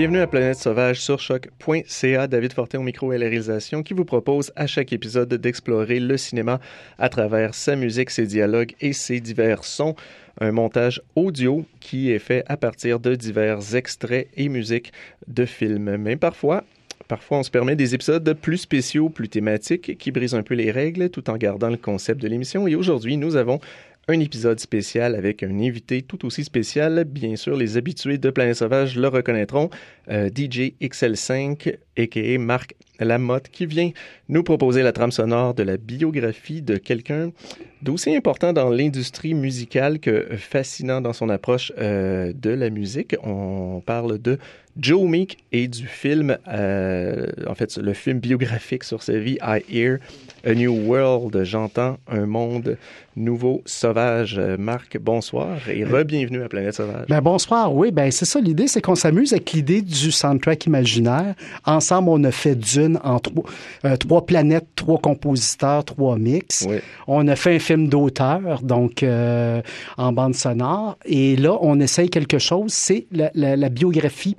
Bienvenue à Planète Sauvage sur choc.ca. David Fortin au micro et la réalisation qui vous propose à chaque épisode d'explorer le cinéma à travers sa musique, ses dialogues et ses divers sons. Un montage audio qui est fait à partir de divers extraits et musiques de films. Mais parfois, Parfois, on se permet des épisodes plus spéciaux, plus thématiques, qui brisent un peu les règles tout en gardant le concept de l'émission. Et aujourd'hui, nous avons un épisode spécial avec un invité tout aussi spécial. Bien sûr, les habitués de Planète Sauvage le reconnaîtront. Euh, DJ XL5, a.k.a. Marc Lamotte, qui vient nous proposer la trame sonore de la biographie de quelqu'un d'aussi important dans l'industrie musicale que fascinant dans son approche euh, de la musique. On parle de Joe Meek et du film, euh, en fait, le film biographique sur sa vie, I Hear a New World, J'entends un monde nouveau, sauvage. Marc, bonsoir et re-bienvenue à Planète Sauvage. Ben, bonsoir, oui, ben c'est ça l'idée, c'est qu'on s'amuse avec l'idée du soundtrack imaginaire. Ensemble, on a fait d'une en trois, euh, trois planètes, trois compositeurs, trois mix. On a fait un film d'auteur, donc euh, en bande sonore. Et là, on essaye quelque chose, c'est la, la, la, biographie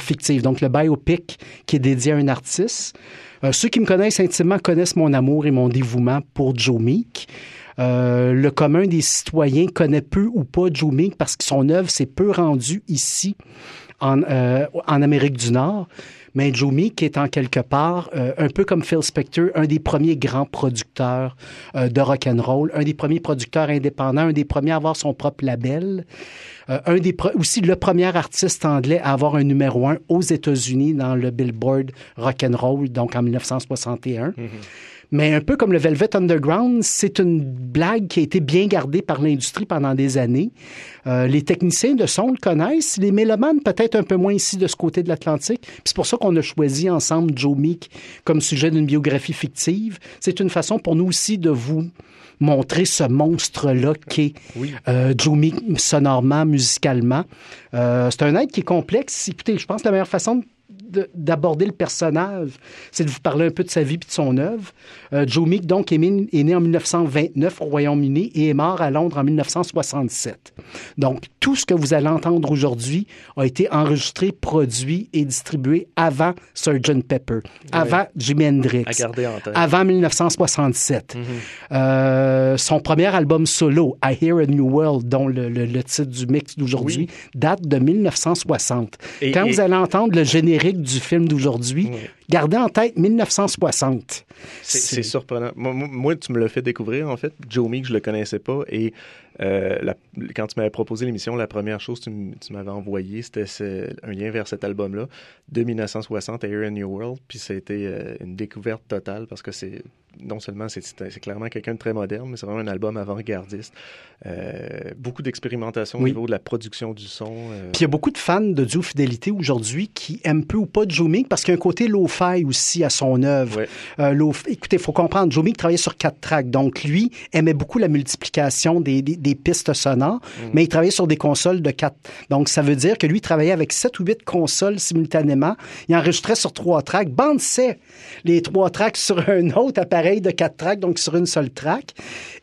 fictive, donc le biopic qui est dédié à un artiste. Euh, ceux qui me connaissent intimement connaissent mon amour et mon dévouement pour Joe Meek. Euh, le commun des citoyens connaît peu ou pas Joe Meek parce que son œuvre s'est peu rendue ici en, euh, en Amérique du Nord. Mais Joe Meek est en quelque part, euh, un peu comme Phil Spector, un des premiers grands producteurs euh, de rock and roll, un des premiers producteurs indépendants, un des premiers à avoir son propre label. Euh, un des aussi le premier artiste anglais à avoir un numéro un aux États-Unis dans le Billboard Rock and Roll, donc en 1961. Mais un peu comme le Velvet Underground, c'est une blague qui a été bien gardée par l'industrie pendant des années. Euh, les techniciens de son le connaissent, les mélomanes peut-être un peu moins ici de ce côté de l'Atlantique. C'est pour ça qu'on a choisi ensemble Joe Meek comme sujet d'une biographie fictive. C'est une façon pour nous aussi de vous montrer ce monstre-là qu'est oui. euh, Joe Meek sonorement, musicalement. Euh, c'est un être qui est complexe. Écoutez, je pense que la meilleure façon de d'aborder le personnage, c'est de vous parler un peu de sa vie et de son œuvre. Euh, Joe Meek, donc, est, est, né en 1929 au Royaume-Uni et est mort à Londres en 1967. Donc, tout ce que vous allez entendre aujourd'hui a été enregistré, produit et distribué avant Sgt. Pepper, oui. avant Jimi Hendrix, avant 1967. Mm -hmm. euh, son premier album solo, I Hear a New World, dont le, le, le titre du mix d'aujourd'hui, oui. date de 1960. Et, Quand et... vous allez entendre le générique du film d'aujourd'hui. Gardez en tête 1960. C'est surprenant. Moi, moi, tu me l'as fait découvrir, en fait. Joe Meek, je le connaissais pas. Et euh, la, quand tu m'avais proposé l'émission, la première chose que tu, m'avais envoyé, c'était un lien vers cet album-là de 1960, Air in New World. Puis ça a été euh, une découverte totale parce que c'est non seulement c'est clairement quelqu'un de très moderne, mais c'est vraiment un album avant-gardiste. Euh, beaucoup d'expérimentation oui. au niveau de la production du son. Euh... Puis il y a beaucoup de fans de Joe Fidélité aujourd'hui qui aiment peu ou pas Joe Meek parce qu'il y a un côté aussi à son œuvre. Euh, Écoutez, il faut comprendre, Joe Meek travaillait sur quatre tracks, donc lui aimait beaucoup la multiplication des, des, des pistes sonores, mm. mais il travaillait sur des consoles de quatre. Donc ça veut dire que lui travaillait avec sept ou huit consoles simultanément. Il enregistrait sur trois tracks, bandissait les trois tracks sur un autre appareil de quatre tracks, donc sur une seule track.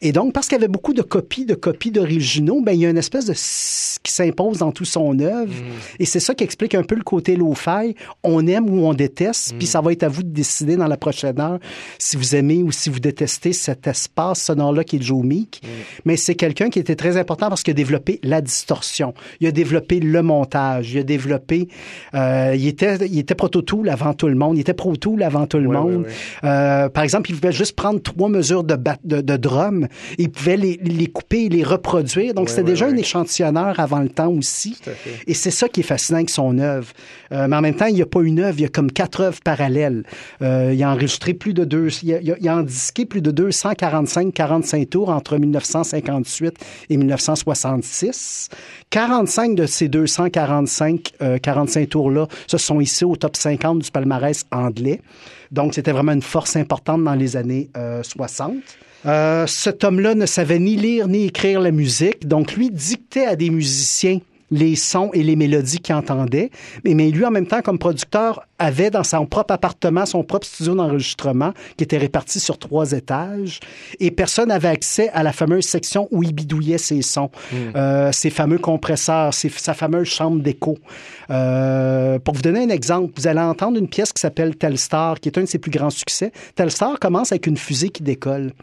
Et donc, parce qu'il y avait beaucoup de copies, de copies d'originaux, ben, il y a une espèce de qui s'impose dans tout son œuvre. Mm. Et c'est ça qui explique un peu le côté low-fi. On aime ou on déteste, puis ça va être à vous de décider dans la prochaine heure si vous aimez ou si vous détestez cet espace sonore-là qui est Joe Meek. Mm. Mais c'est quelqu'un qui était très important parce qu'il a développé la distorsion. Il a développé le montage. Il a développé... Euh, il était, il était proto-tool avant tout le monde. Il était pro-tool avant tout le monde. Euh, par exemple, il pouvait juste prendre trois mesures de, de, de drum. Il pouvait les, les couper et les reproduire. Donc, c'était déjà un échantillonneur avant le temps aussi. Et c'est ça qui est fascinant avec son œuvre. Euh, mais en même temps, il n'y a pas une œuvre, il y a comme quatre œuvres Euh, il a enregistré plus de deux, il a, il a endisqué plus de 245 45 tours entre 1958 et 1966. 45 de ces 245 euh, 45 tours-là se sont ici au top 50 du palmarès anglais. Donc, c'était vraiment une force importante dans les années 60. Euh, euh, cet homme-là ne savait ni lire ni écrire la musique, donc lui dictait à des musiciens les sons et les mélodies qu'il entendait. Mais, mais lui, en même temps, comme producteur, avait dans son propre appartement, son propre studio d'enregistrement qui était réparti sur trois étages et personne n'avait accès à la fameuse section où il bidouillait ses sons, hmm. euh, ses fameux compresseurs, sa fameuse chambre d'écho. Euh, pour vous donner un exemple, vous allez entendre une pièce qui s'appelle Telstar, qui est un de ses plus grands succès. Telstar commence avec une fusée qui décolle.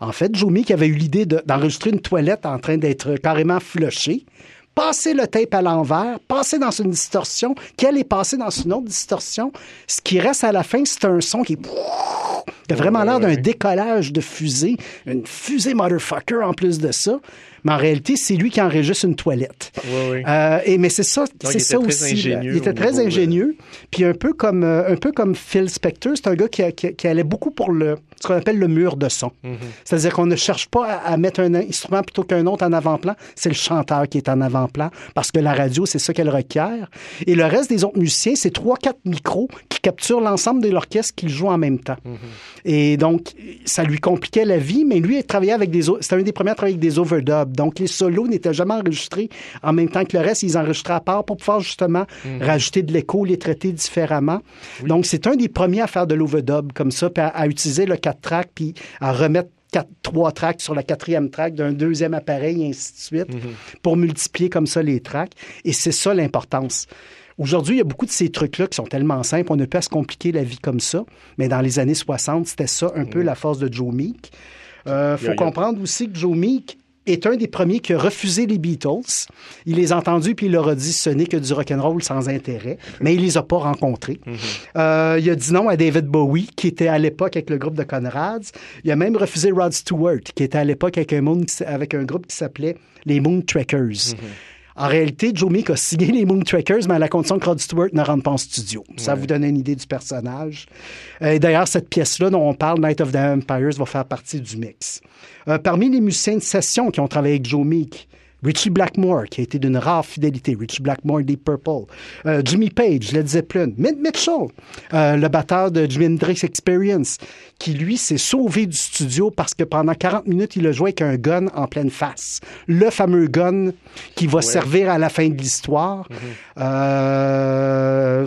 En fait, Jomi qui avait eu l'idée d'enregistrer une toilette en train d'être carrément flushée, passer le tape à l'envers, passer dans une distorsion, qu'elle est passée dans une autre distorsion. Ce qui reste à la fin, c'est un son qui, qui a vraiment l'air d'un décollage de fusée, une fusée motherfucker en plus de ça mais en réalité, c'est lui qui enregistre une toilette. Euh, et mais c'est ça, c'est ça aussi. Il était très ingénieux, puis un peu comme euh, un peu comme Phil Spector, c'est un gars qui, qui, allait beaucoup pour le ce qu'on appelle le mur de son. Mm-hmm. C'est-à-dire qu'on ne cherche pas à, mettre un instrument plutôt qu'un autre en avant-plan, c'est le chanteur qui est en avant-plan parce que la radio, c'est ça qu'elle requiert. Et le reste des autres musiciens, c'est trois quatre micros qui capturent l'ensemble de l'orchestre qu'ils jouent en même temps. Mm-hmm. Et donc ça lui compliquait la vie, mais lui il travaillait avec des c'était un des premiers à travailler avec des overdubs donc, les solos n'étaient jamais enregistrés en même temps que le reste. Ils enregistraient à part pour pouvoir justement mhm. rajouter de l'écho, les traiter différemment. Donc, c'est un des premiers à faire de l'overdub comme ça, puis à, utiliser le 4 tracks, puis à remettre quatre, trois tracks sur la quatrième track d'un deuxième appareil, et ainsi de suite, mhm. pour multiplier comme ça les tracks. Et c'est ça l'importance. Aujourd'hui, il y a beaucoup de ces trucs-là qui sont tellement simples, on ne peut pas se compliquer la vie comme ça. Mais dans les années 60, c'était ça un peu mhm. la force de Joe Meek. Il euh, faut comprendre aussi que Joe Meek est un des premiers qui a refusé les Beatles. Il les a entendus puis il leur a dit ce n'est que du rock'n'roll sans intérêt, mais il les a pas rencontrés. Mhm. euh, il a dit non à David Bowie qui était à l'époque avec le groupe de Conrads. Il a même refusé Rod Stewart qui était à l'époque avec un, avec un groupe qui s'appelait les Moon Trekkers. Mhm. En réalité, Joe Meek a signé les Moon Trekkers, mais à la condition que Rod Stewart ne rentre pas en studio. Ça vous donne une idée du personnage. Euh, et d'ailleurs, cette pièce-là dont on parle, Night of the Empires, va faire partie du mix. Euh, parmi les musiciens de session qui ont travaillé avec Joe Meek, Richie Blackmore, qui a été d'une rare fidélité. Richie Blackmore, Deep Purple. Euh, Jimmy Page, Led Zeppelin. Mitt Mitchell, euh, le batteur de Jimi Hendrix Experience, qui, lui, s'est sauvé du studio parce que pendant 40 minutes, il a joué avec un gun en pleine face. Le fameux gun qui va servir à la fin de l'histoire. Mm-hmm. euh,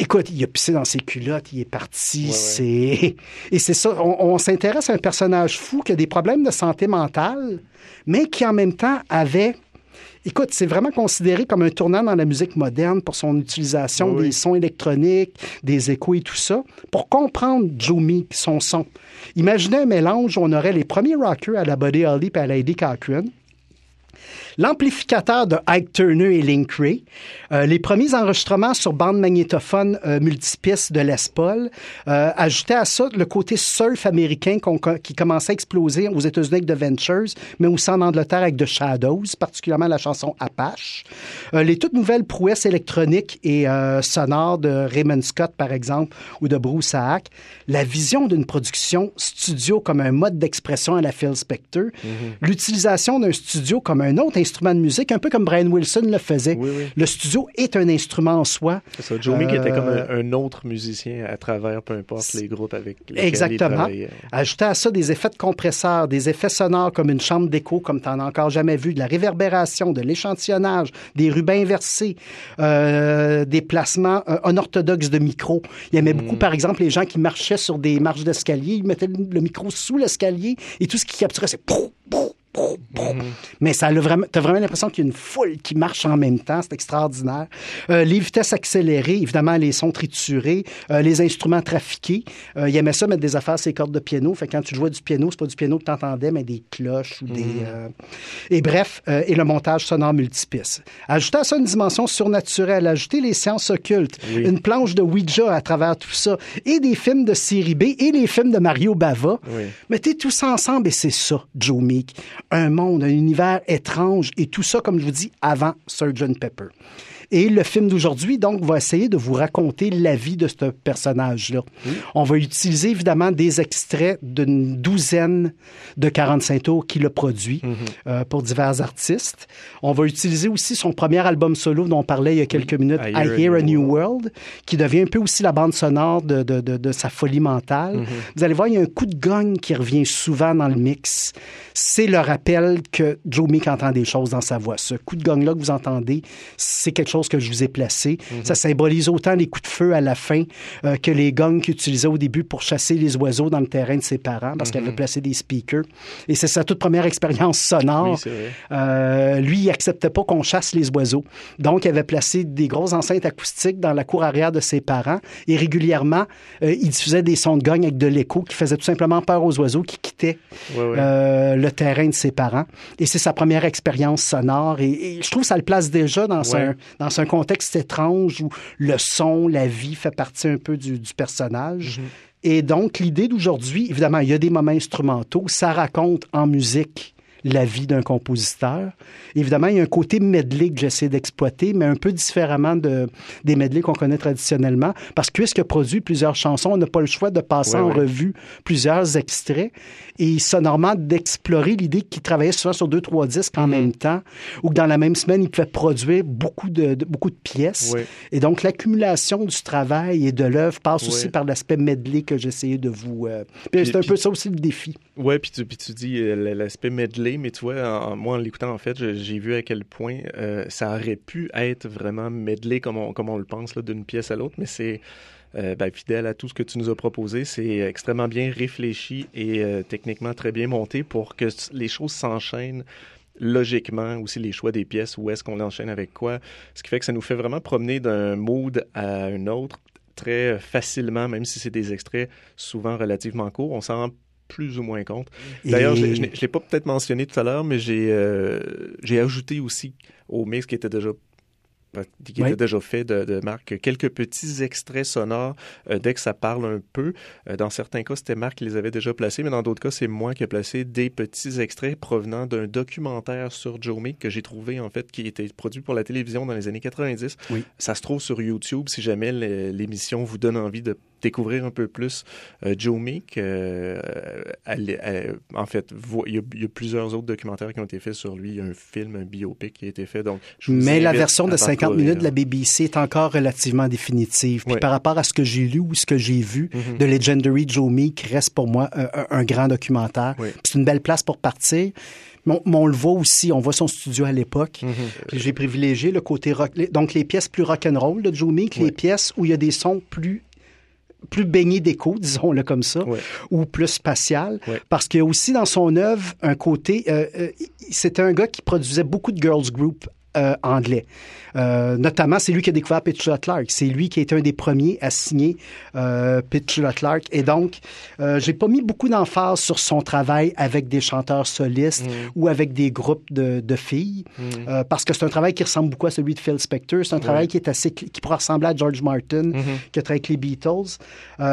Écoute, il a pissé dans ses culottes, il est parti. c'est Et c'est ça, on, s'intéresse à un personnage fou qui a des problèmes de santé mentale, mais qui en même temps avait... Écoute, c'est vraiment considéré comme un tournant dans la musique moderne pour son utilisation des sons électroniques, des échos et tout ça. Pour comprendre Joe Meek, son son, imaginez un mélange où on aurait les premiers rockers à la Buddy Holly et à la Eddie Cochran, L'amplificateur de Ike Turner et Link Ray, euh, les premiers enregistrements sur bande magnétophone euh, multipiste de Les Paul, euh, à ça le côté surf américain qui commençait à exploser aux États-Unis avec The Ventures, mais aussi en Angleterre avec The Shadows, particulièrement la chanson Apache. Euh, les toutes nouvelles prouesses électroniques et sonores de Raymond Scott, par exemple, ou de Bruce Hack, la vision d'une production studio comme un mode d'expression à la Phil Spector, mm-hmm. l'utilisation d'un studio comme un autre instrument de musique, un peu comme Brian Wilson le faisait. Le studio est un instrument en soi. C'est ça. Joe Meek était comme un, autre musicien à travers, peu importe les groupes avec lesquels Exactement. il Ajouter à ça des effets de compresseur, des effets sonores comme une chambre d'écho, comme tu n'en as encore jamais vu, de la réverbération, de l'échantillonnage, des rubans inversés, euh, des placements euh, unorthodoxes de micro. Il aimait beaucoup, mm. par exemple, les gens qui marchaient sur des marches d'escalier, ils mettaient le micro sous l'escalier et tout ce qui capturait, c'est Mhm. Mais ça a vraiment, t'as vraiment l'impression qu'il y a une foule qui marche en même temps. C'est extraordinaire. Euh, les vitesses accélérées, évidemment, les sons triturés, euh, les instruments trafiqués. Euh, il aimait ça mettre des affaires sur les cordes de piano. Fait quand tu jouais du piano, c'est pas du piano que tu entendais, mais des cloches ou des. Mhm. Euh, et bref, et le montage sonore multipiste. Ajouter à ça une dimension surnaturelle, ajouter les sciences occultes, une planche de Ouija à travers tout ça, et des films de série B et les films de Mario Bava. Mettez tout ça ensemble et c'est ça, Joe Meek un monde, un univers étrange et tout ça, comme je vous dis, avant Sgt. Pepper. Et le film d'aujourd'hui, donc, va essayer de vous raconter la vie de ce personnage-là. On va utiliser évidemment des extraits d'une douzaine de 45 tours qu'il a produit mhm. euh, pour divers artistes. On va utiliser aussi son premier album solo dont on parlait il y a quelques minutes, I, Hear, a, New World, qui devient un peu aussi la bande sonore de, de, de, sa folie mentale. Mhm. Vous allez voir, il y a un coup de gogne qui revient souvent dans le mix. C'est le rappel que Joe Meek entend des choses dans sa voix. Ce coup de gogne-là que vous entendez, c'est quelque chose que je vous ai placé. Mhm. Ça symbolise autant les coups de feu à la fin euh, que les gongs qu'il utilisait au début pour chasser les oiseaux dans le terrain de ses parents parce qu'il avait mhm. placé des speakers. Et c'est sa toute première expérience sonore. Euh, lui, il acceptait pas qu'on chasse les oiseaux. Donc, il avait placé des grosses enceintes acoustiques dans la cour arrière de ses parents et régulièrement, euh, il diffusait des sons de gong avec de l'écho qui faisaient tout simplement peur aux oiseaux qui quittaient le terrain de ses parents. Et c'est sa première expérience sonore et, je trouve que ça le place déjà dans, dans dans un contexte étrange où le son, la vie fait partie un peu du, personnage. Mhm. Et donc, l'idée d'aujourd'hui, évidemment, il y a des moments instrumentaux, ça raconte en musique la vie d'un compositeur. Évidemment, il y a un côté medley que j'essaie d'exploiter, mais un peu différemment de, des medley qu'on connaît traditionnellement, parce que puisque produit plusieurs chansons, on n'a pas le choix de passer en revue plusieurs extraits. Et sonorement, d'explorer l'idée qu'il travaillait souvent sur deux, trois disques en mm-hmm. même temps, ou que dans la même semaine, il pouvait produire beaucoup de, beaucoup de pièces. Et donc, l'accumulation du travail et de l'œuvre passe aussi par l'aspect medley que j'essayais de vous... Euh, c'est un peu ça aussi le défi. Oui, puis tu, puis tu dis euh, l'aspect medley, mais tu vois, moi, en l'écoutant, en fait, j'ai vu à quel point euh, ça aurait pu être vraiment medley comme on, comme on le pense, d'une pièce à l'autre, mais c'est euh, ben, fidèle à tout ce que tu nous as proposé. C'est extrêmement bien réfléchi et euh, techniquement très bien monté pour que les choses s'enchaînent logiquement aussi les choix des pièces, où est-ce qu'on enchaîne avec quoi, ce qui fait que ça nous fait vraiment promener d'un mood à un autre très facilement, même si c'est des extraits souvent relativement courts. On s'en plus ou moins compte. D'ailleurs, je ne l'ai pas peut-être mentionné tout à l'heure, mais j'ai euh, j'ai ajouté aussi au mix qui était déjà qui était déjà fait de, de, Marc, quelques petits extraits sonores euh, dès que ça parle un peu. Euh, dans certains cas, c'était Marc qui les avait déjà placés, mais dans d'autres cas, c'est moi qui ai placé des petits extraits provenant d'un documentaire sur Joe Meek que j'ai trouvé, en fait, qui était produit pour la télévision dans les années 90. Ça se trouve sur YouTube si jamais l'émission vous donne envie de découvrir un peu plus euh, Joe Meek. Euh, en fait, il y, a, plusieurs autres documentaires qui ont été faits sur lui. Il y a un film, un biopic qui a été fait. Donc, Mais la version de 50 minutes de la BBC est encore relativement définitive. Puis par rapport à ce que j'ai lu ou ce que j'ai vu mm-hmm. de Legendary Joe Meek, reste pour moi un, grand documentaire. C'est une belle place pour partir. Mais on, le voit aussi, on voit son studio à l'époque. Mm-hmm. J'ai privilégié le côté rock, donc les pièces plus rock'n'roll de Joe Meek, les pièces où il y a des sons plus plus baigné d'écho, disons-le comme ça, ou plus spatial, parce qu'il y a aussi dans son œuvre un côté... Euh, euh, c'était un gars qui produisait beaucoup de girls group euh, anglais. Euh, notamment, c'est lui qui a découvert Petula Clark. C'est lui qui a été un des premiers à signer euh, Petula Clark. Et donc, euh, j'ai pas mis beaucoup d'emphase sur son travail avec des chanteurs solistes mm. ou avec des groupes de, de filles, mm. parce que c'est un travail qui ressemble beaucoup à celui de Phil Spector. C'est un travail qui est assez, qui pourrait ressembler à George Martin, qui a travaillé avec les Beatles.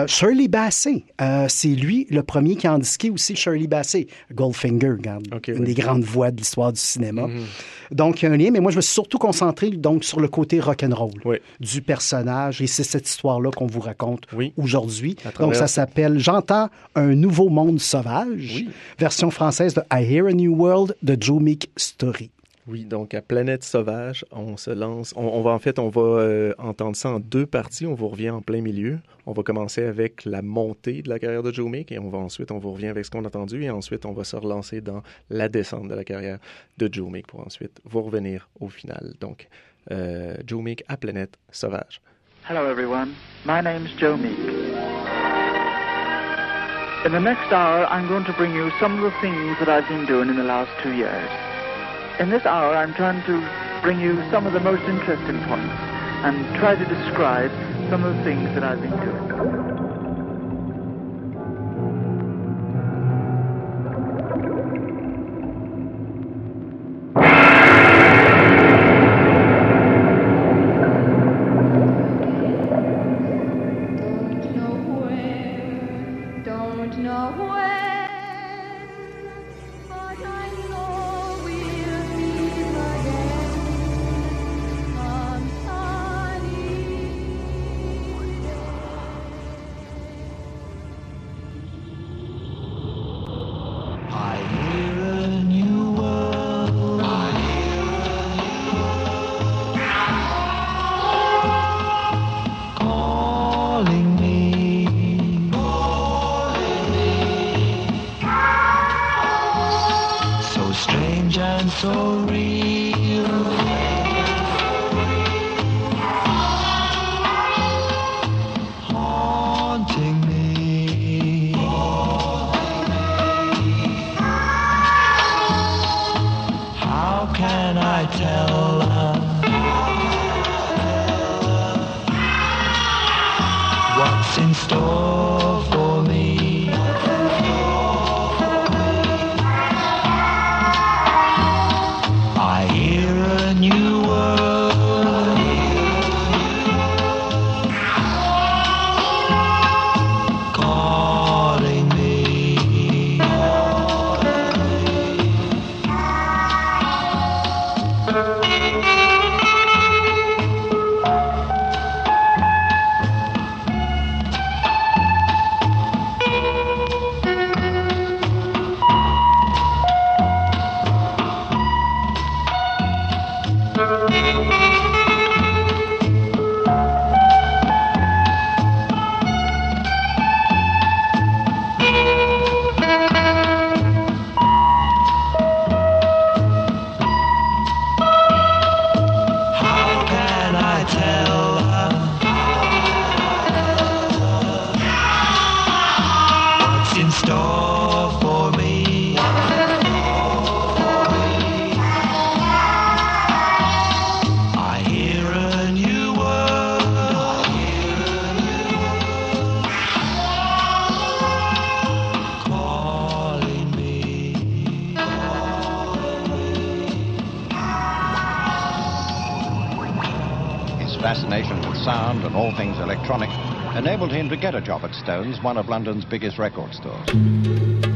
Shirley Bassey, c'est lui le premier qui a indiqué aussi Shirley Bassey. Goldfinger, regarde, une des grandes voix de l'histoire du cinéma. Mm-hmm. Donc, il y a un lien, mais moi, je me suis surtout concentré donc sur le côté rock'n'roll roll du personnage. Et c'est cette histoire-là qu'on vous raconte aujourd'hui. Donc, ça s'appelle J'entends un nouveau monde sauvage, version française de I Hear a New World de Joe Meek Story. Oui, donc à Planète Sauvage, on se lance. On, va en fait, on va euh, entendre ça en deux parties. On vous revient en plein milieu. On va commencer avec la montée de la carrière de Joe Meek et ensuite, on vous revient avec ce qu'on a entendu et ensuite on va se relancer dans la descente de la carrière de Joe Meek pour ensuite vous revenir au final. Donc, euh, Joe Meek à Planète Sauvage. Hello everyone, my name's Joe Meek. In the next hour, I'm going to bring you some of the things that I've been doing in the last two years. In this hour, I'm trying to bring you some of the most interesting points and try to describe some of the things that I've been doing. Job at Stone's, one of London's biggest record stores.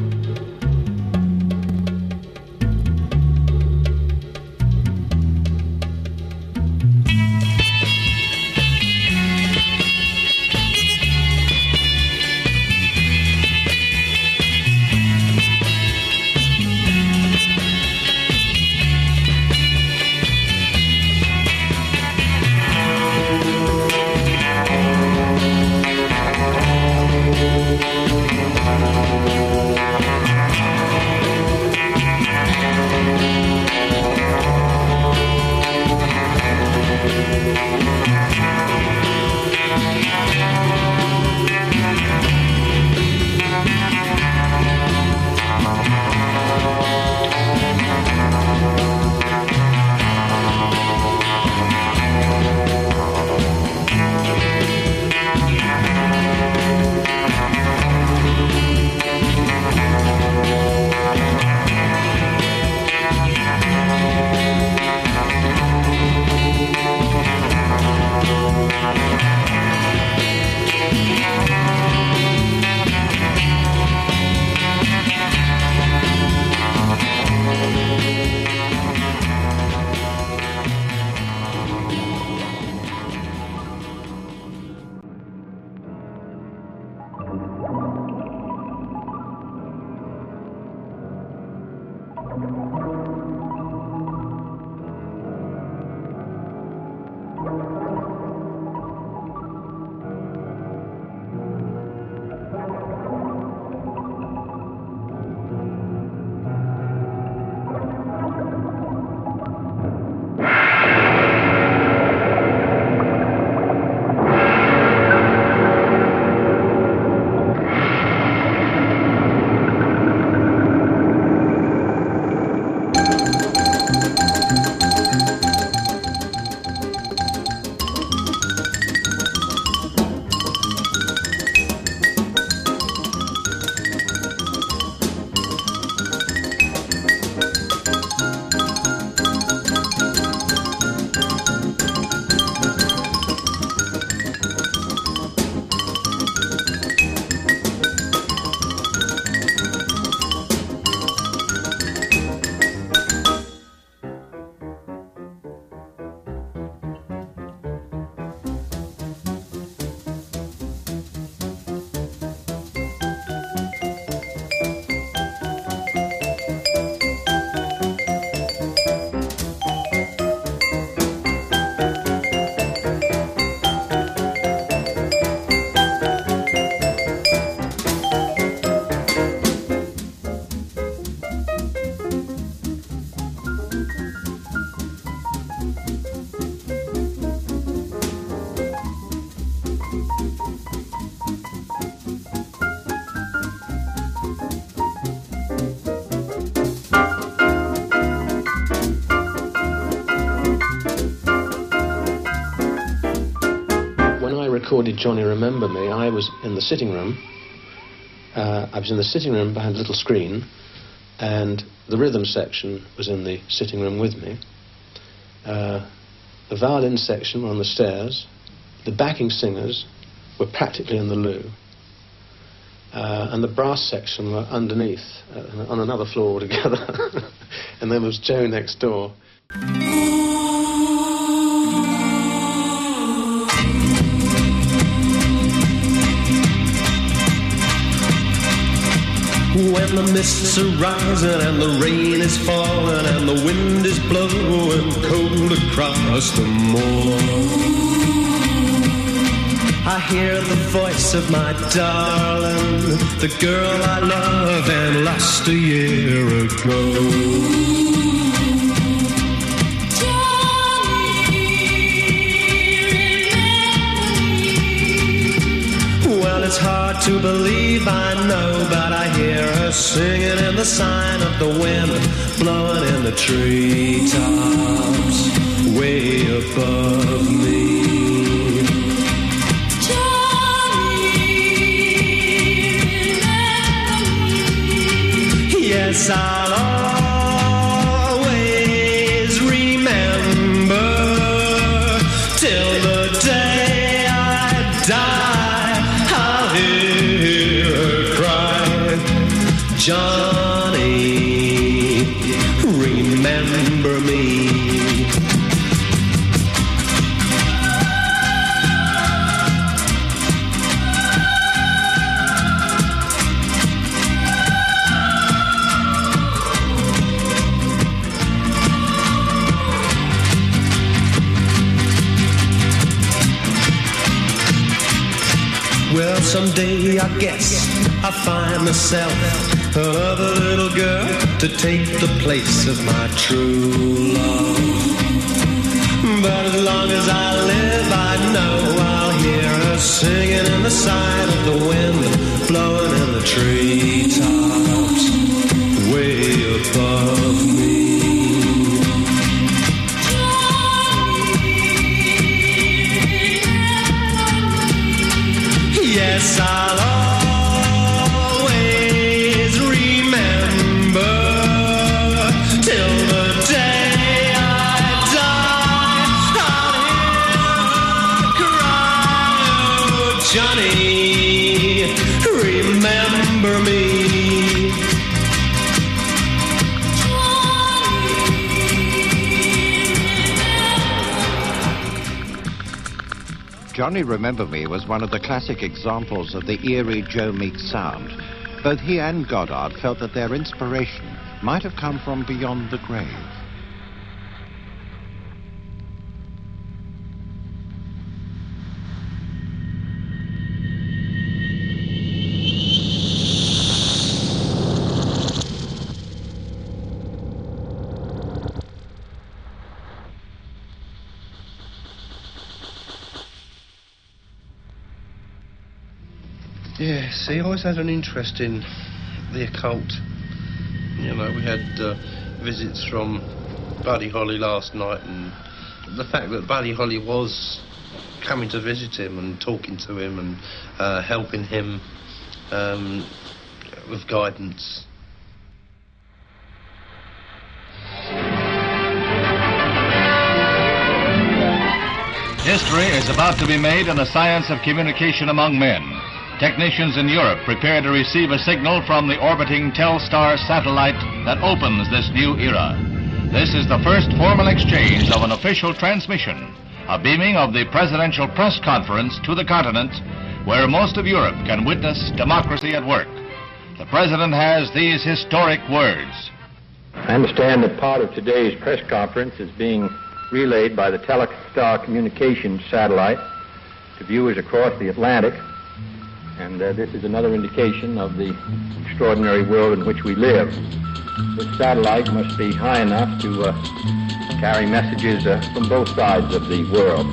Johnny remember me. I was in the sitting room. Uh, I was in the sitting room behind a little screen, and the rhythm section was in the sitting room with me. Uh, the violin section were on the stairs. The backing singers were practically in the loo. Uh, and the brass section were underneath, uh, on another floor altogether. and there was Joe next door. When the mists are rising and the rain is falling and the wind is blowing cold across the moor. I hear the voice of my darling, the girl I love and lost a year ago. Hard to believe, I know, but I hear her singing in the sign of the wind, blowing in the treetops, way above me. Johnny, yes, I'll someday I guess I find myself another little girl to take the place of my true love. But as long as I live, I know I'll hear her singing in the sign of the wind, blowing in the treetops, way above me. yes, I'll Johnny Remember Me was one of the classic examples of the eerie Joe Meek sound. Both he and Goddard felt that their inspiration might have come from beyond the grave. He always had an interest in the occult. You know, we had uh, visits from Buddy Holly last night, and the fact that Buddy Holly was coming to visit him and talking to him and uh, helping him um, with guidance. History is about to be made in the science of communication among men. Technicians in Europe prepare to receive a signal from the orbiting Telstar satellite that opens this new era. This is the first formal exchange of an official transmission, a beaming of the presidential press conference to the continent where most of Europe can witness democracy at work. The president has these historic words. I understand that part of today's press conference is being relayed by the Telstar communications satellite to viewers across the Atlantic and uh, this is another indication of the extraordinary world in which we live. This satellite must be high enough to uh, carry messages uh, from both sides of the world.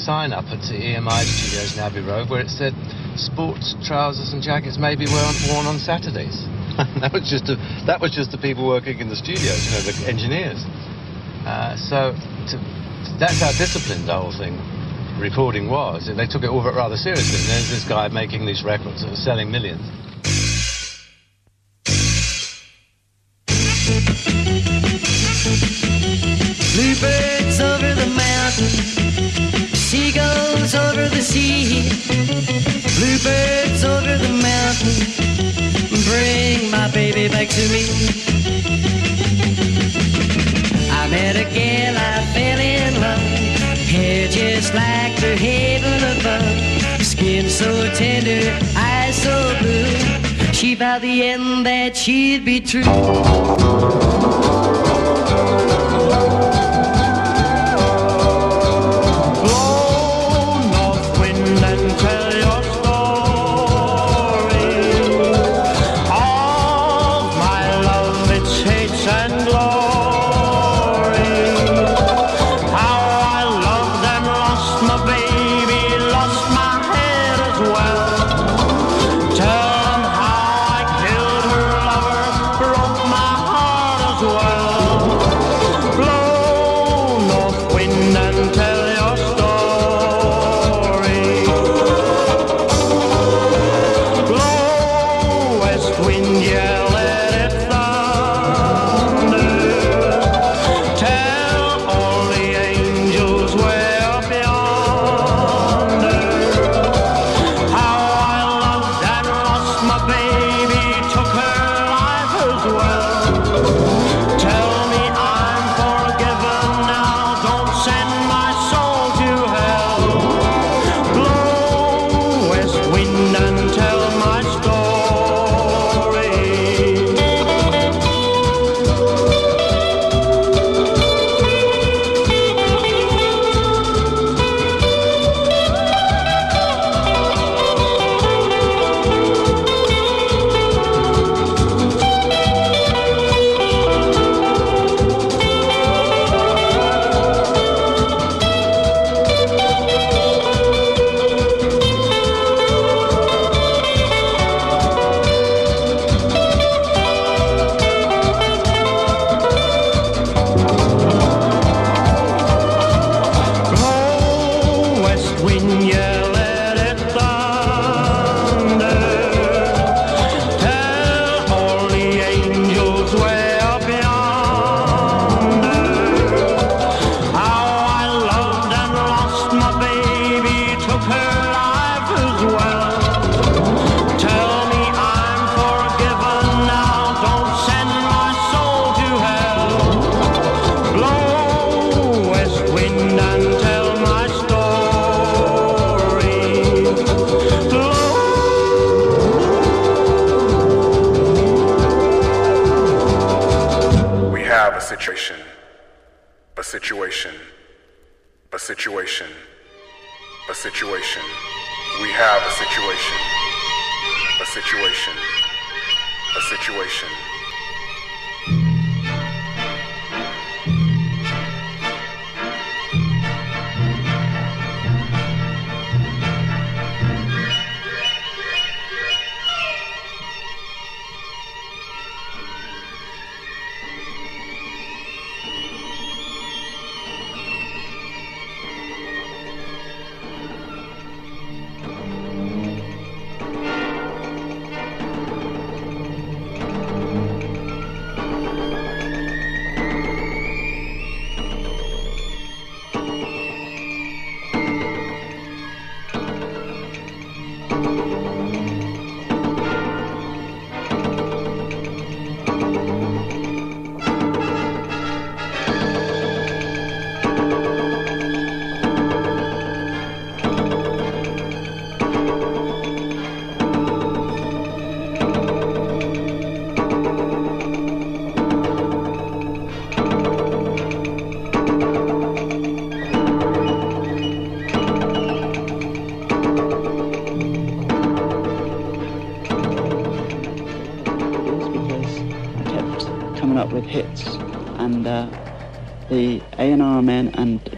Sign up at the EMI studios in Abbey Road where it said sports trousers and jackets may be worn, on Saturdays. that was just a, that was just the people working in the studios, you know, the engineers. Uh, so to, that's how disciplined the whole thing recording was. They took it all rather seriously. And there's this guy making these records that are selling millions. That she'd be true.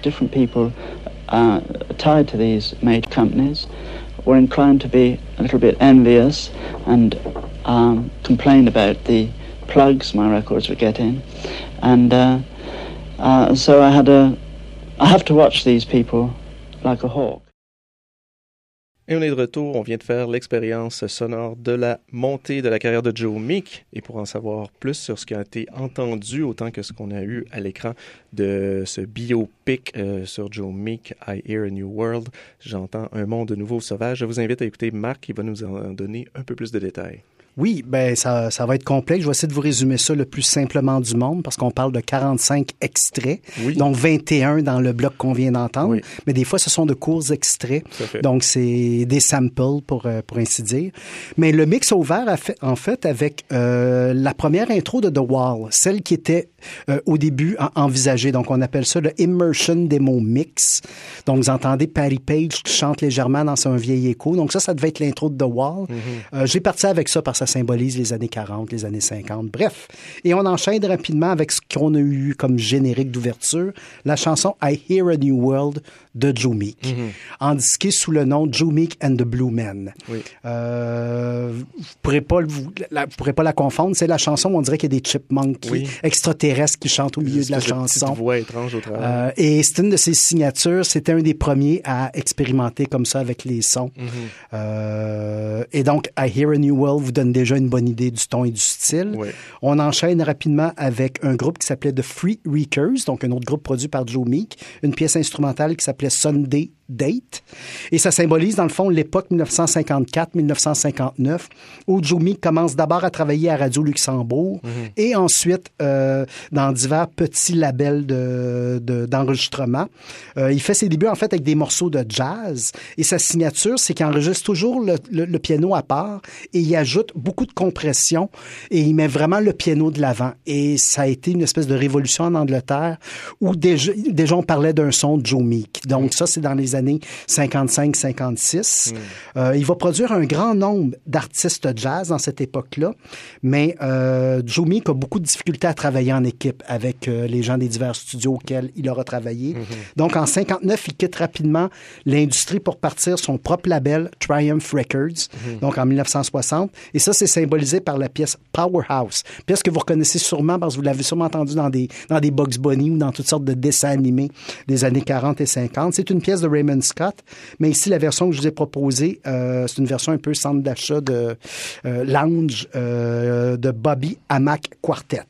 Different people uh, tied to these major companies were inclined to be a little bit envious and um, complained about the plugs my records were getting. And uh, uh, so I had a, I have to watch these people like a hawk. Et on est de retour, on vient de faire l'expérience sonore de la montée de la carrière de Joe Meek. Et pour en savoir plus sur ce qui a été entendu, autant que ce qu'on a eu à l'écran de ce biopic euh, sur Joe Meek, I Hear a New World, j'entends un monde nouveau sauvage. Je vous invite à écouter Marc qui va nous en donner un peu plus de détails. Oui, ben ça, ça va être complexe. Je vais essayer de vous résumer ça le plus simplement du monde parce qu'on parle de 45 extraits, donc 21 dans le bloc qu'on vient d'entendre. Mais des fois, ce sont de courts extraits, donc c'est des samples pour euh, pour ainsi dire. Mais le mix a ouvert en fait avec euh, la première intro de The Wall, celle qui était euh, au début envisagée. Donc on appelle ça le Immersion Demo Mix. Donc vous entendez Patty Page qui chante légèrement dans son vieil écho. Donc ça, ça devait être l'intro de The Wall. Mm-hmm. J'ai parti avec ça parce ça symbolise les années 40, les années 50. Bref. Et on enchaîne rapidement avec ce qu'on a eu comme générique d'ouverture, la chanson I Hear a New World de Joe Meek, mm sous le nom Joe Meek and the Blue Men. Euh, vous ne pourrez, pas, la, pourrez pas la confondre. C'est la chanson où on dirait qu'il y a des chipmunks extraterrestres qui chantent au milieu de la chanson. voix étrange au travers. Euh, et c'est une de ses signatures. C'était un des premiers à expérimenter comme ça avec les sons. Mm-hmm. Euh, et donc, I Hear a New World vous donne déjà une bonne idée du ton et du style. On enchaîne rapidement avec un groupe qui s'appelait The Free Reekers, donc un autre groupe produit par Joe Meek, une pièce instrumentale qui s'appelait Sunday date. Et ça symbolise, dans le fond, l'époque 1954-1959, où Joe Meek commence d'abord à travailler à Radio Luxembourg mhm. et ensuite euh, dans divers petits labels de, d'enregistrement. Euh, il fait ses débuts, en fait, avec des morceaux de jazz. Et sa signature, c'est qu'il enregistre toujours le, le, piano à part et il ajoute beaucoup de compression et il met vraiment le piano de l'avant. Et ça a été une espèce de révolution en Angleterre où déjà, déjà on parlait d'un son de Joe Meek. Donc ça, c'est dans les années 55-56. Hmm. Euh, il va produire un grand nombre d'artistes jazz dans cette époque-là, mais euh, Joe Meek a beaucoup de difficultés à travailler en équipe avec euh, les gens des divers studios auxquels il aura travaillé. Hmm. Donc en 59, il quitte rapidement l'industrie pour partir son propre label Triumph Records, hmm. donc en 1960. Et ça, c'est symbolisé par la pièce Powerhouse, pièce que vous reconnaissez sûrement parce que vous l'avez sûrement entendu dans des dans des Bugs Bunny ou dans toutes sortes de dessins animés des années 40 et 50. C'est une pièce de Mais ici, la version que je vous ai proposée, euh, c'est une version un peu centre d'achat de euh, lounge euh, de Bobby Hamack Quartet.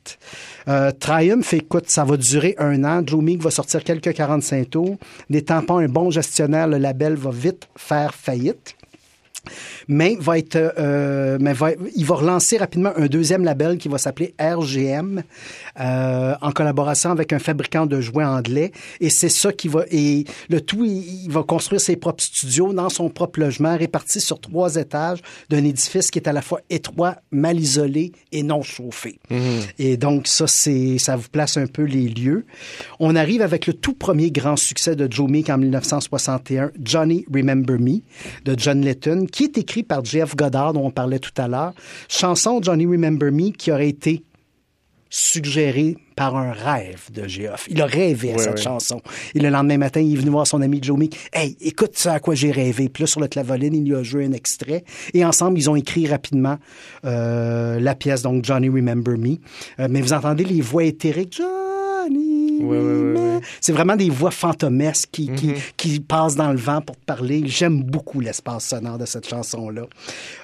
Triumph, écoute, ça va durer un an. Joe Meek va sortir quelques 45 tours. Des tampons, un bon gestionnaire, le label va vite faire faillite. Mais va être, euh, mais va, il va relancer rapidement un deuxième label qui va s'appeler RGM euh, en collaboration avec un fabricant de jouets anglais. Et c'est ça qui va et le tout, il, va construire ses propres studios dans son propre logement, répartis sur trois étages d'un édifice qui est à la fois étroit, mal isolé et non chauffé. Mhm. Et donc ça, c'est ça vous place un peu les lieux. On arrive avec le tout premier grand succès de Joe Meek en 1961, Johnny Remember Me de John Letton, qui est écrit par Jeff Goddard dont on parlait tout à l'heure. Chanson Johnny Remember Me qui aurait été suggérée par un rêve de Geoff. Il a rêvé à cette chanson. Et le lendemain matin, il est venu voir son ami Joe Meek. Hey, écoute ça à quoi j'ai rêvé. Puis là, sur le clavoline, il lui a joué un extrait. Et ensemble, ils ont écrit rapidement euh, la pièce, donc Johnny Remember Me. Euh, mais vous entendez les voix éthériques. Johnny. Ouais, ouais, ouais. C'est vraiment des voix fantomesques qui, qui, qui passent dans le vent pour parler. J'aime beaucoup l'espace sonore de cette chanson-là.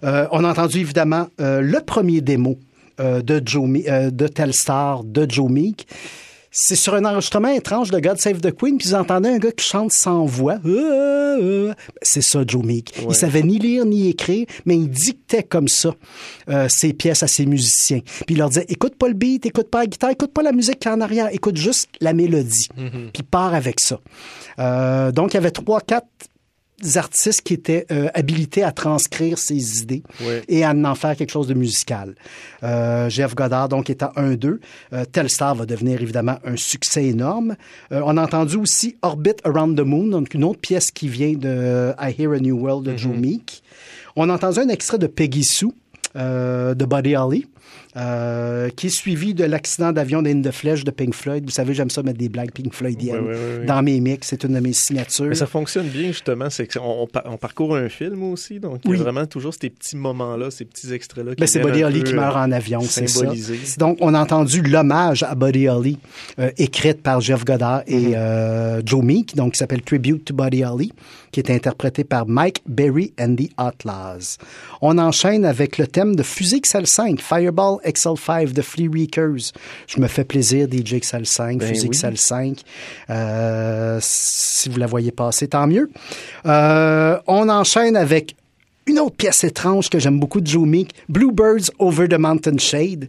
Euh, on a entendu évidemment euh, le premier démo euh, de, Joe de Telstar de Joe Meek. C'est sur un enregistrement étrange de God Save the Queen, puis vous entendez un gars qui chante sans voix. Euh, euh. C'est ça, Joe Meek. Il savait ni lire ni écrire, mais il dictait comme ça euh, ses pièces à ses musiciens. Puis il leur disait, écoute pas le beat, écoute pas la guitare, écoute pas la musique qui est en arrière, écoute juste la mélodie. Puis part avec ça. Euh, donc, il y avait trois, quatre artistes qui étaient euh, habilités à transcrire ses idées et à en faire quelque chose de musical. Euh, Jeff Goddard, donc, étant un d'eux. Euh, Telstar va devenir évidemment un succès énorme. Euh, on a entendu aussi Orbit Around the Moon, donc une autre pièce qui vient de I Hear a New World de Joe Meek. On a entendu un extrait de Peggy Sue euh, de Buddy Holly. Euh, qui est suivi de l'accident d'avion d'Inde de Flèche de Pink Floyd. Vous savez, j'aime ça mettre des blagues Pink Floydiennes ouais, ouais, ouais. dans mes mix. C'est une de mes signatures. Mais ça fonctionne bien, justement. C'est on, on parcourt un film aussi, donc il y Oui. a vraiment toujours ces petits moments-là, ces petits extraits-là. Ben, c'est Buddy Holly qui meurt euh, en avion, c'est ça. Donc, on a entendu l'hommage à Buddy Holly, euh, écrite par Jeff Goddard et Mhm. euh, Joe Meek, donc qui s'appelle Tribute to Buddy Holly, qui est interprété par Mike Berry and the Outlaws. On enchaîne avec le thème de Fusée XL5, Fireball XL5 de Flea Reekers. Je me fais plaisir, DJ XL5, Ben Fusée oui. XL5. Euh, si vous la voyez passer, tant mieux. Euh, on enchaîne avec une autre pièce étrange que j'aime beaucoup de Joe Meek, Bluebirds Over the Mountain Shade.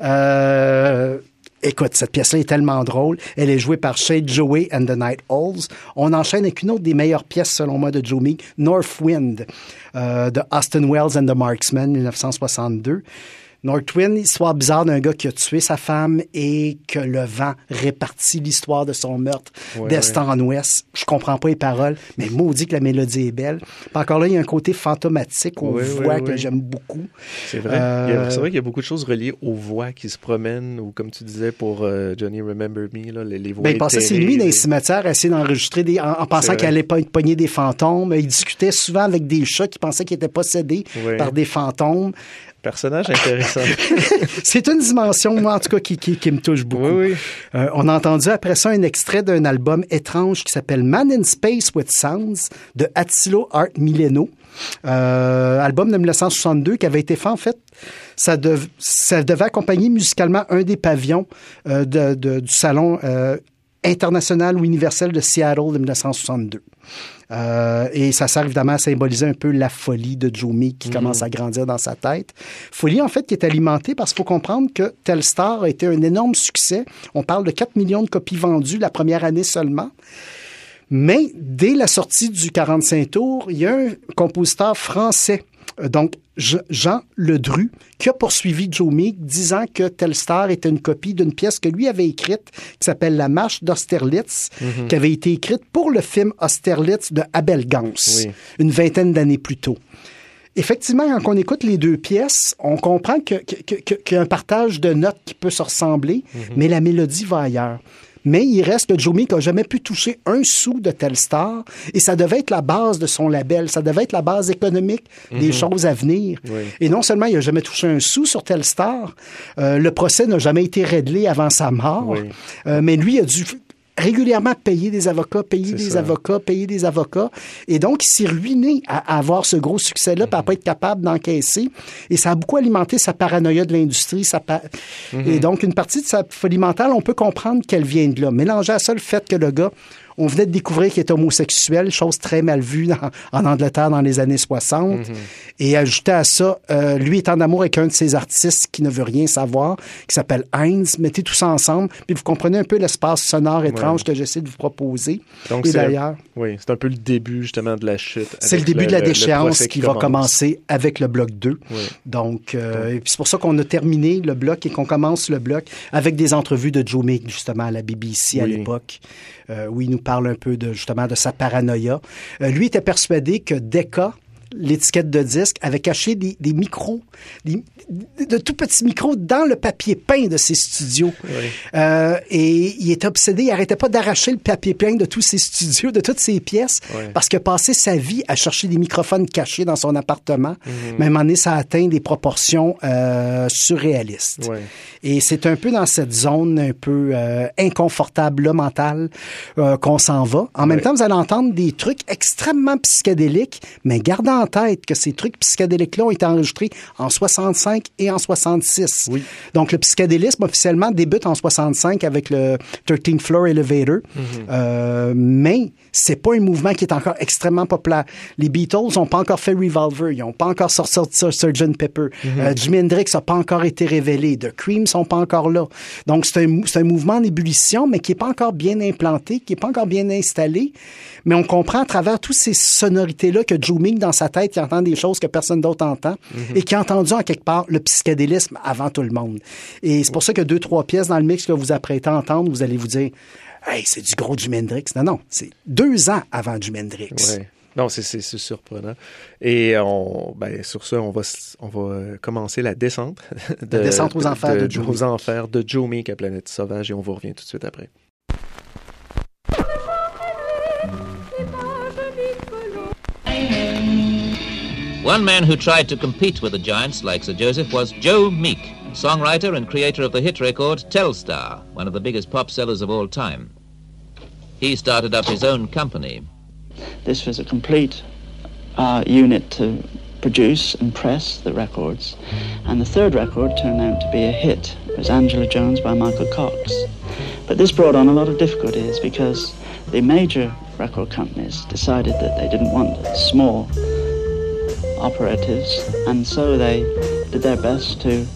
Euh, écoute, cette pièce-là est tellement drôle. Elle est jouée par Shade Joey and the Night Owls. On enchaîne avec une autre des meilleures pièces, selon moi, de Joe Meek, North Wind, euh, de Austin Wells and the Marksmen, 1962. Northwind, histoire bizarre d'un gars qui a tué sa femme et que le vent répartit l'histoire de son meurtre Ouais, d'est ouais. en ouest. Je comprends pas les paroles, mais maudit que la mélodie est belle. Puis encore là, il y a un côté fantomatique aux Ouais, voix que j'aime beaucoup. C'est vrai. Euh, C'est vrai qu'il y a beaucoup de choses reliées aux voix qui se promènent, ou comme tu disais pour euh, Johnny Remember Me, là, les, les voix Ben, il passait ses nuits dans les cimetières à essayer d'enregistrer des, en, en pensant qu'il allait pas être pogné des fantômes. Il discutait souvent avec des chats qui pensaient qu'ils étaient possédés par des fantômes. Personnage intéressant. C'est une dimension, moi, en tout cas, qui, qui, qui me touche beaucoup. oui, oui. Euh, on a entendu après ça un extrait d'un album étrange qui s'appelle Man in Space with Sounds de Attilo Art Mileno. Euh, album de 1962 qui avait été fait, en fait, ça, dev- ça devait accompagner musicalement un des pavillons euh, de- de- du salon international ou universel de Seattle de 1962. Euh, et ça sert évidemment à symboliser un peu la folie de Meek qui commence à grandir dans sa tête. Folie, en fait, qui est alimentée parce qu'il faut comprendre que Telstar a été un énorme succès. On parle de 4 millions de copies vendues la première année seulement. Mais dès la sortie du 45 tours, il y a un compositeur français, euh, donc Jean Ledru, qui a poursuivi Joe Meek, disant que Telstar était une copie d'une pièce que lui avait écrite, qui s'appelle La Marche d'Austerlitz, Mhm. qui avait été écrite pour le film Austerlitz de Abel Gans, Oui. une vingtaine d'années plus tôt. Effectivement, quand on écoute les deux pièces, on comprend qu'il y a un partage de notes qui peut se ressembler, mais la mélodie va ailleurs. Mais il reste que Joe Meek n'a jamais pu toucher un sou de Telstar et ça devait être la base de son label, ça devait être la base économique des Mhm. choses à venir. Oui. Et non seulement il n'a jamais touché un sou sur Telstar, euh, le procès n'a jamais été réglé avant sa mort, Oui. euh, mais lui a dû régulièrement payer des avocats, payer des ça. avocats, payer des avocats. Et donc, il s'est ruiné à, à avoir ce gros succès-là, puis à pas être capable d'encaisser. Et ça a beaucoup alimenté sa paranoïa de l'industrie. sa pa- Mhm. Et donc, une partie de sa folie mentale, on peut comprendre qu'elle vient de là. Mélanger à ça le fait que le gars On venait de découvrir qu'il était homosexuel, chose très mal vue en Angleterre dans les années 60. Mm-hmm. Et ajouté à ça, euh, lui est en amour avec un de ses artistes qui ne veut rien savoir, qui s'appelle Heinz. Mettez tout ça ensemble, puis vous comprenez un peu l'espace sonore étrange que j'essaie de vous proposer. Donc, d'ailleurs... Oui, c'est un peu le début justement de la chute. C'est le début de la déchéance qui, va commencer avec le bloc 2. Donc, euh, c'est pour ça qu'on a terminé le bloc et qu'on commence le bloc avec des entrevues de Joe Meek, justement, à la BBC à l'époque, euh, où il nous parle un peu de, justement de sa paranoïa. Euh, lui était persuadé que Decca, l'étiquette de disque, avait caché des, micros, de tout petits micros dans le papier peint de ses studios. Euh, et il était obsédé, il arrêtait pas d'arracher le papier peint de tous ses studios, de toutes ses pièces, parce que passé sa vie à chercher des microphones cachés dans son appartement, mhm. même année, ça a atteint des proportions euh, surréalistes. Et c'est un peu dans cette zone un peu euh, inconfortable, mentale, qu'on s'en va. En même temps, vous allez entendre des trucs extrêmement psychédéliques, mais gardant en tête que ces trucs psychédéliques-là ont été enregistrés en 65 et en 66. Oui. Donc, le psychédélisme officiellement débute en 65 avec le 13th Floor Elevator. Mm-hmm. euh, mais c'est pas un mouvement qui est encore extrêmement populaire. Les Beatles n'ont pas encore fait Revolver, ils n'ont pas encore sorti Sgt. Pepper. Euh, Jimi Hendrix n'a pas encore été révélé. The Cream sont pas encore là. Donc, c'est un, un mouvement en ébullition, mais qui est pas encore bien implanté, qui est pas encore bien installé. Mais on comprend à travers toutes ces sonorités-là que Joe Meek, dans sa tête, il entend des choses que personne d'autre entend mhm. et qui a entendu en quelque part le psychédélisme avant tout le monde. Et c'est pour ça que deux, trois pièces dans le mix que vous apprêtez à entendre, vous allez vous dire, hey, c'est du gros Jimi Hendrix. Non, non, c'est deux ans avant Jimi Hendrix. Non, c'est surprenant. Et on, ben, sur ça, on va, on va commencer la descente. De, la descente aux enfers de, Joe Aux enfers de Joe Meek à Planète Sauvage et on vous revient tout de suite après. One man who tried to compete with the giants like Sir Joseph was Joe Meek, songwriter and creator of the hit record Telstar, one of the biggest pop sellers of all time. He started up his own company. This was a complete uh, unit to produce and press the records. And the third record turned out to be a hit. It was Angela Jones by Michael Cox. But this brought on a lot of difficulties because the major record companies decided that they didn't want small operatives, and so they did their best to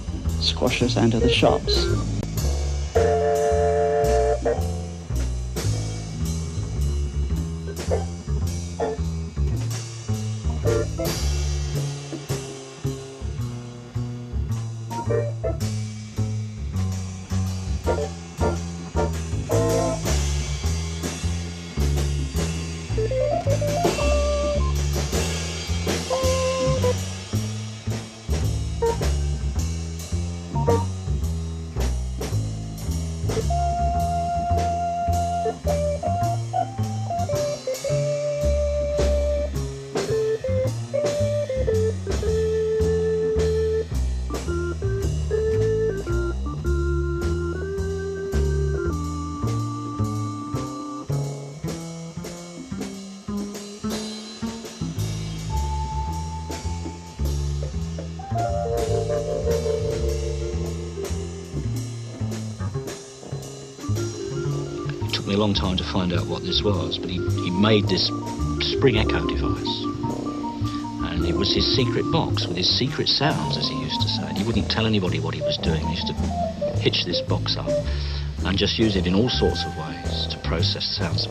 squash us out of the shops. Find out what this was, but he, he made this spring echo device. And it was his secret box with his secret sounds, as he used to say. He wouldn't tell anybody what he was doing. He used to hitch this box up and just use it in all sorts of ways to process sounds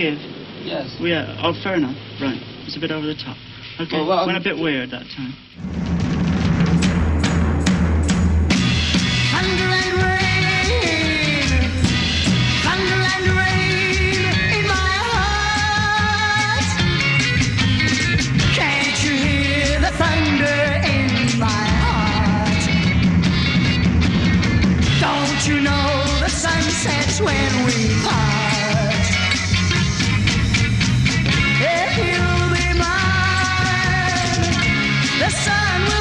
give. Yes. We are. Oh, fair enough. Right. It's a bit over the top. Okay. Well, well, went a um, bit weird that time.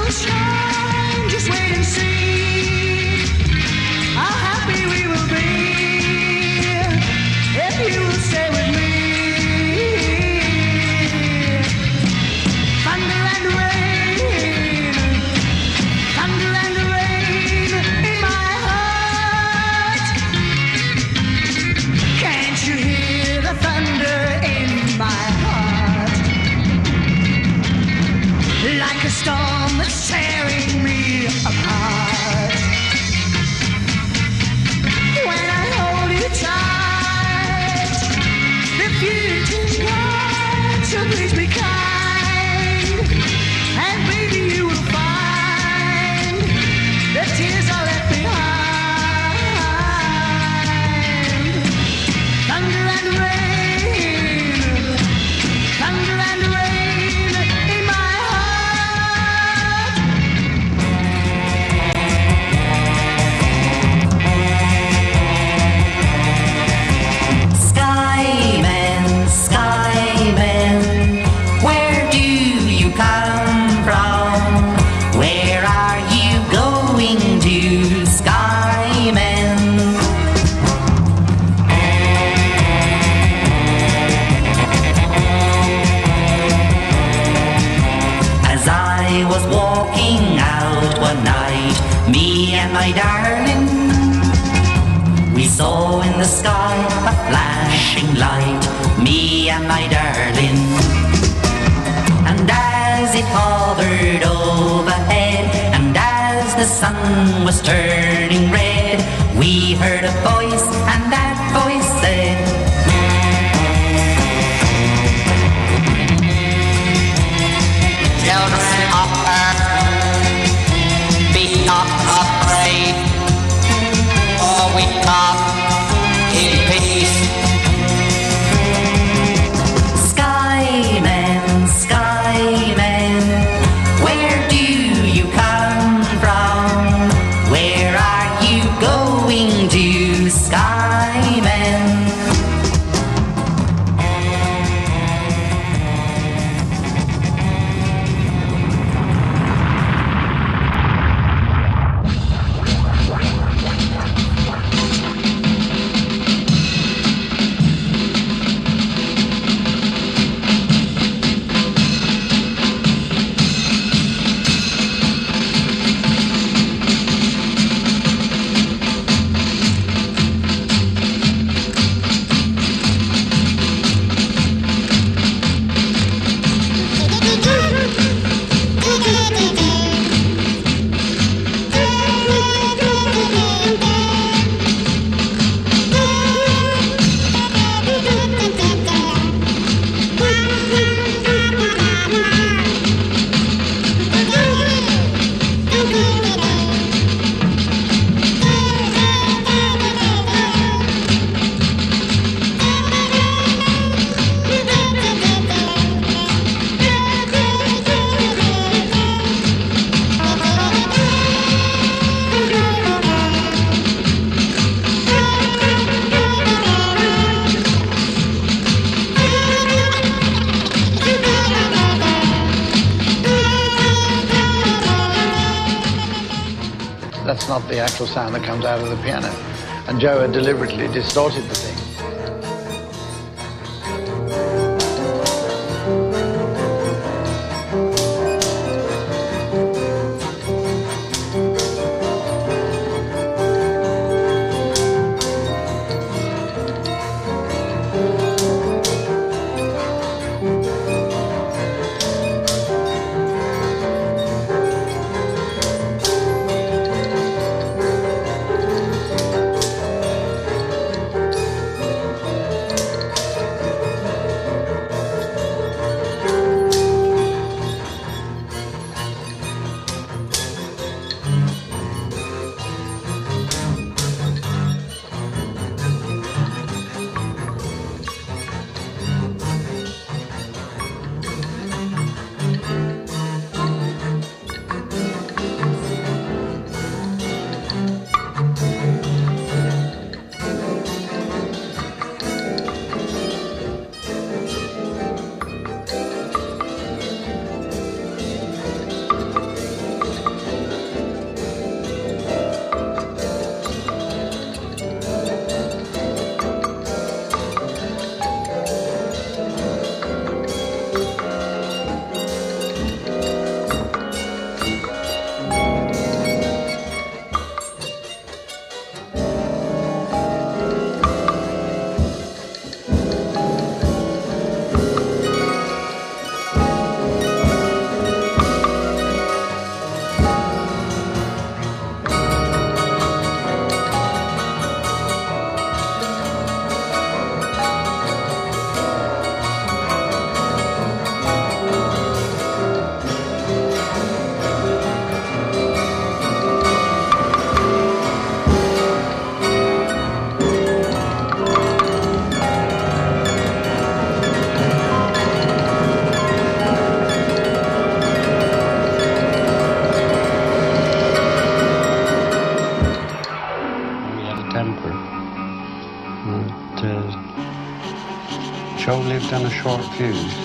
ocean deliberately distorted the thing. On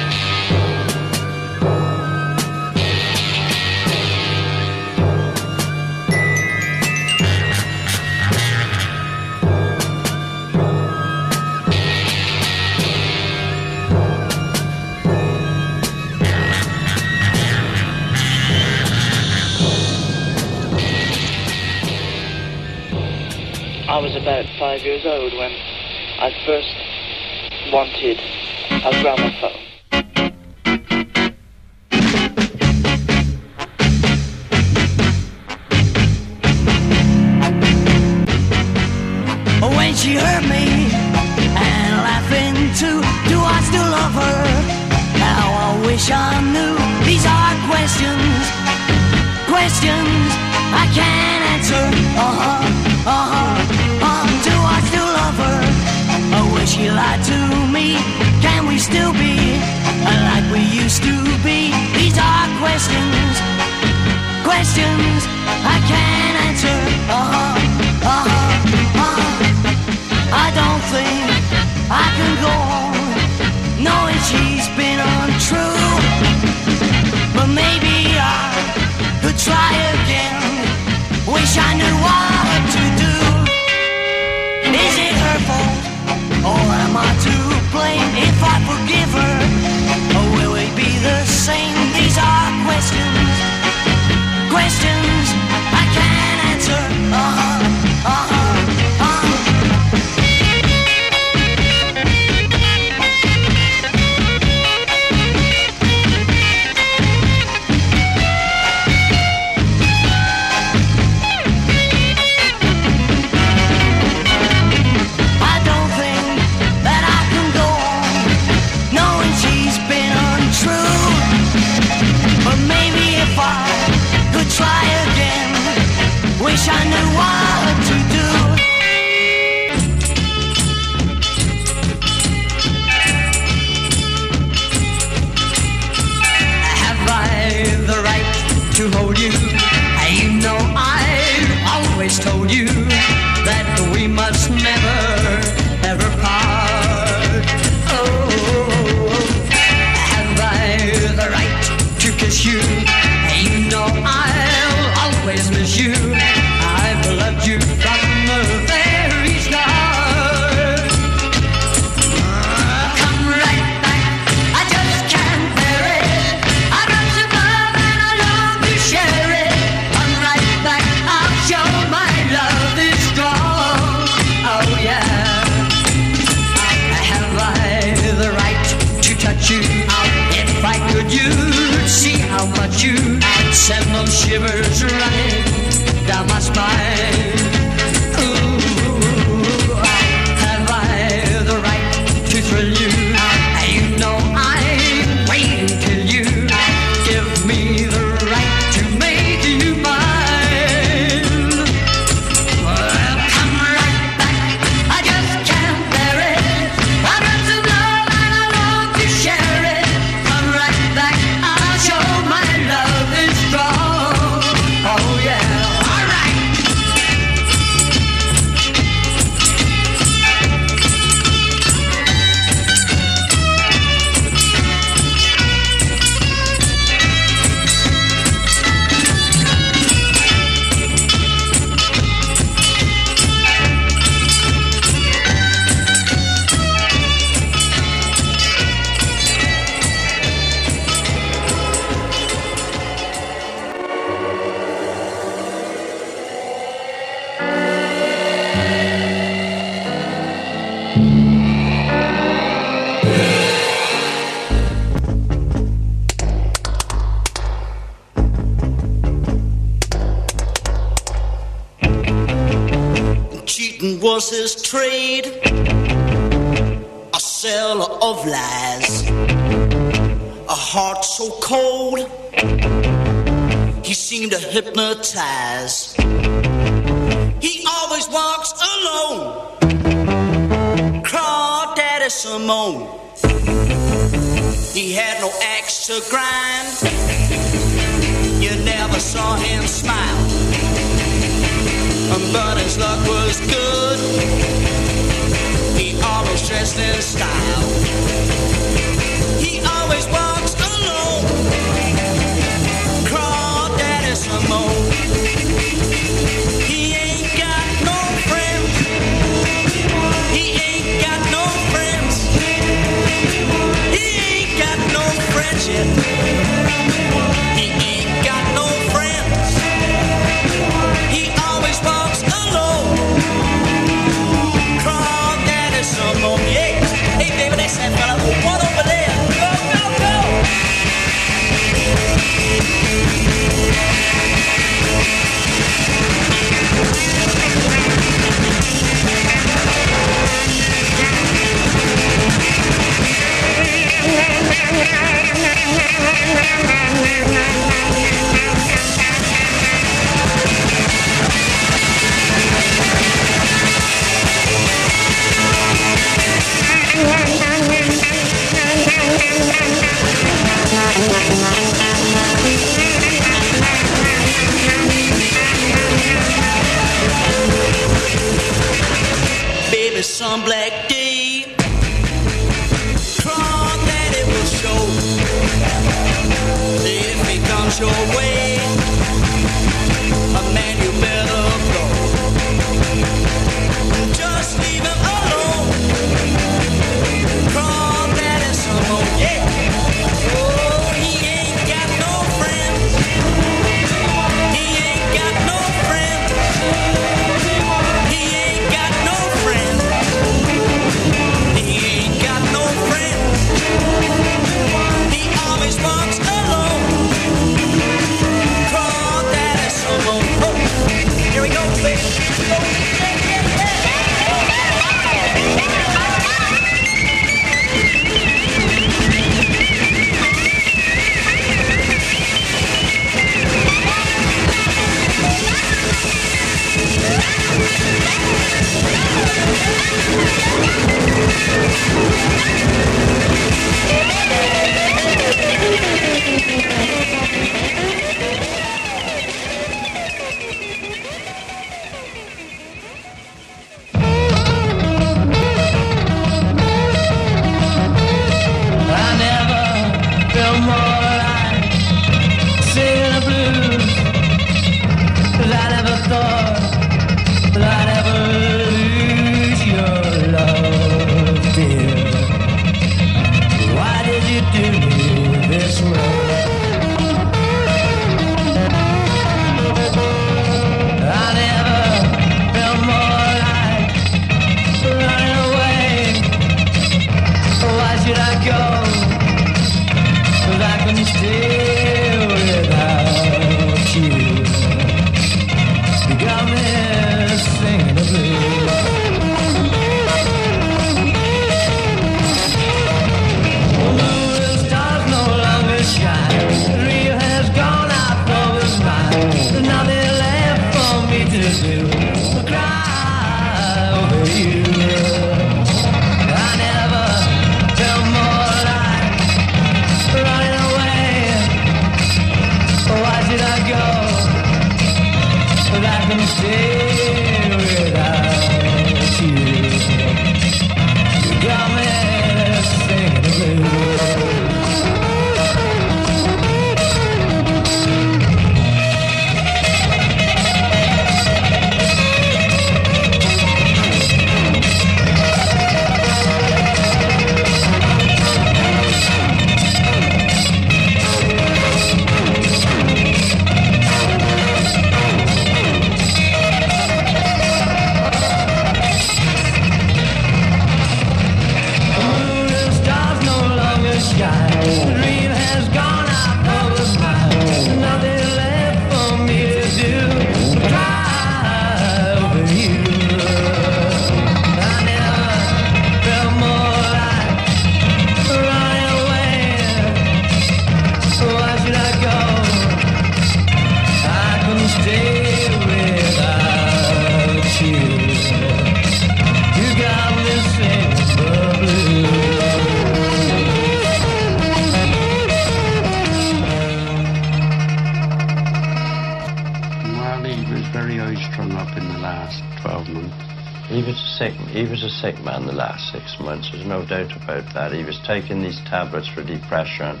pressure,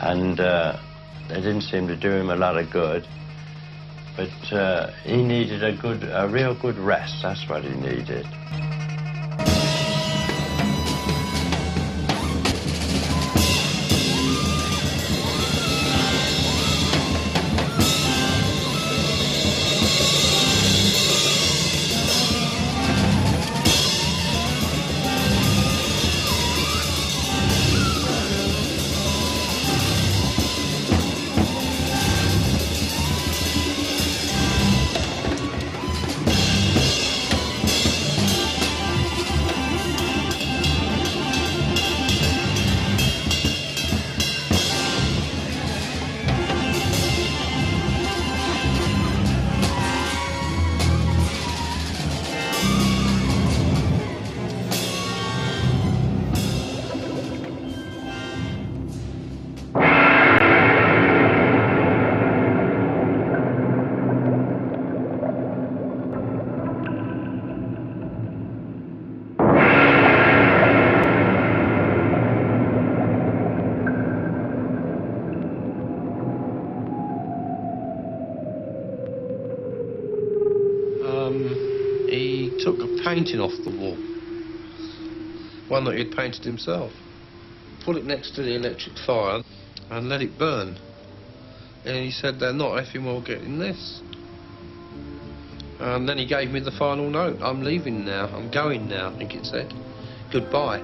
and uh, they didn't seem to do him a lot of good. But uh, he needed a good, a real good rest. That's what he needed. painting off the wall. One that he'd painted himself. Put it next to the electric fire and let it burn. And he said, they're not effing well getting this. And then he gave me the final note. I'm leaving now. I'm going now, I think it said. Goodbye.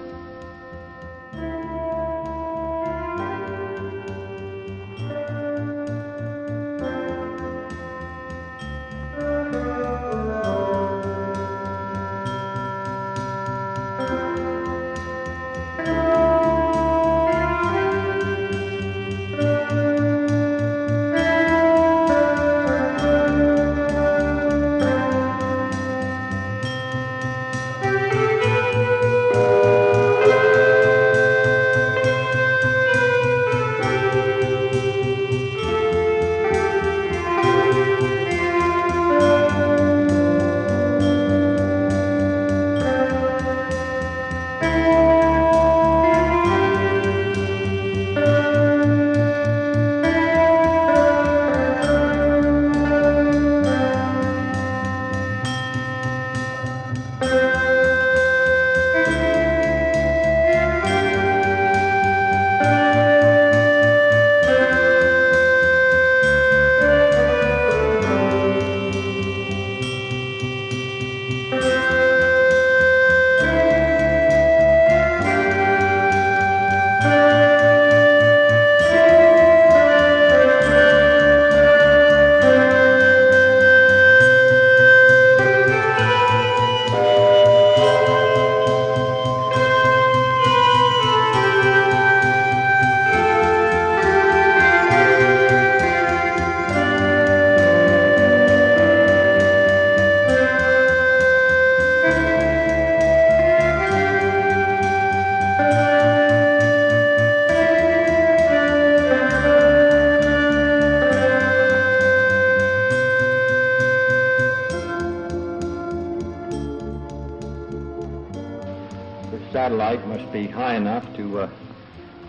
Must be high enough to uh,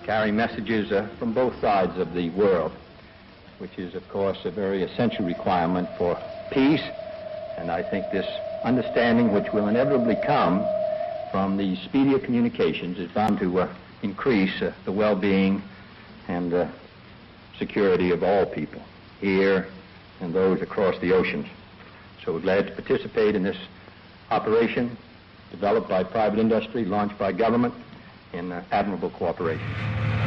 carry messages uh, from both sides of the world, which is, of course, a very essential requirement for peace. And I think this understanding, which will inevitably come from the speedier communications, is bound to uh, increase uh, the well-being and uh, security of all people here and those across the oceans. So we're glad to participate in this operation developed by private industry, launched by government in uh, admirable cooperation.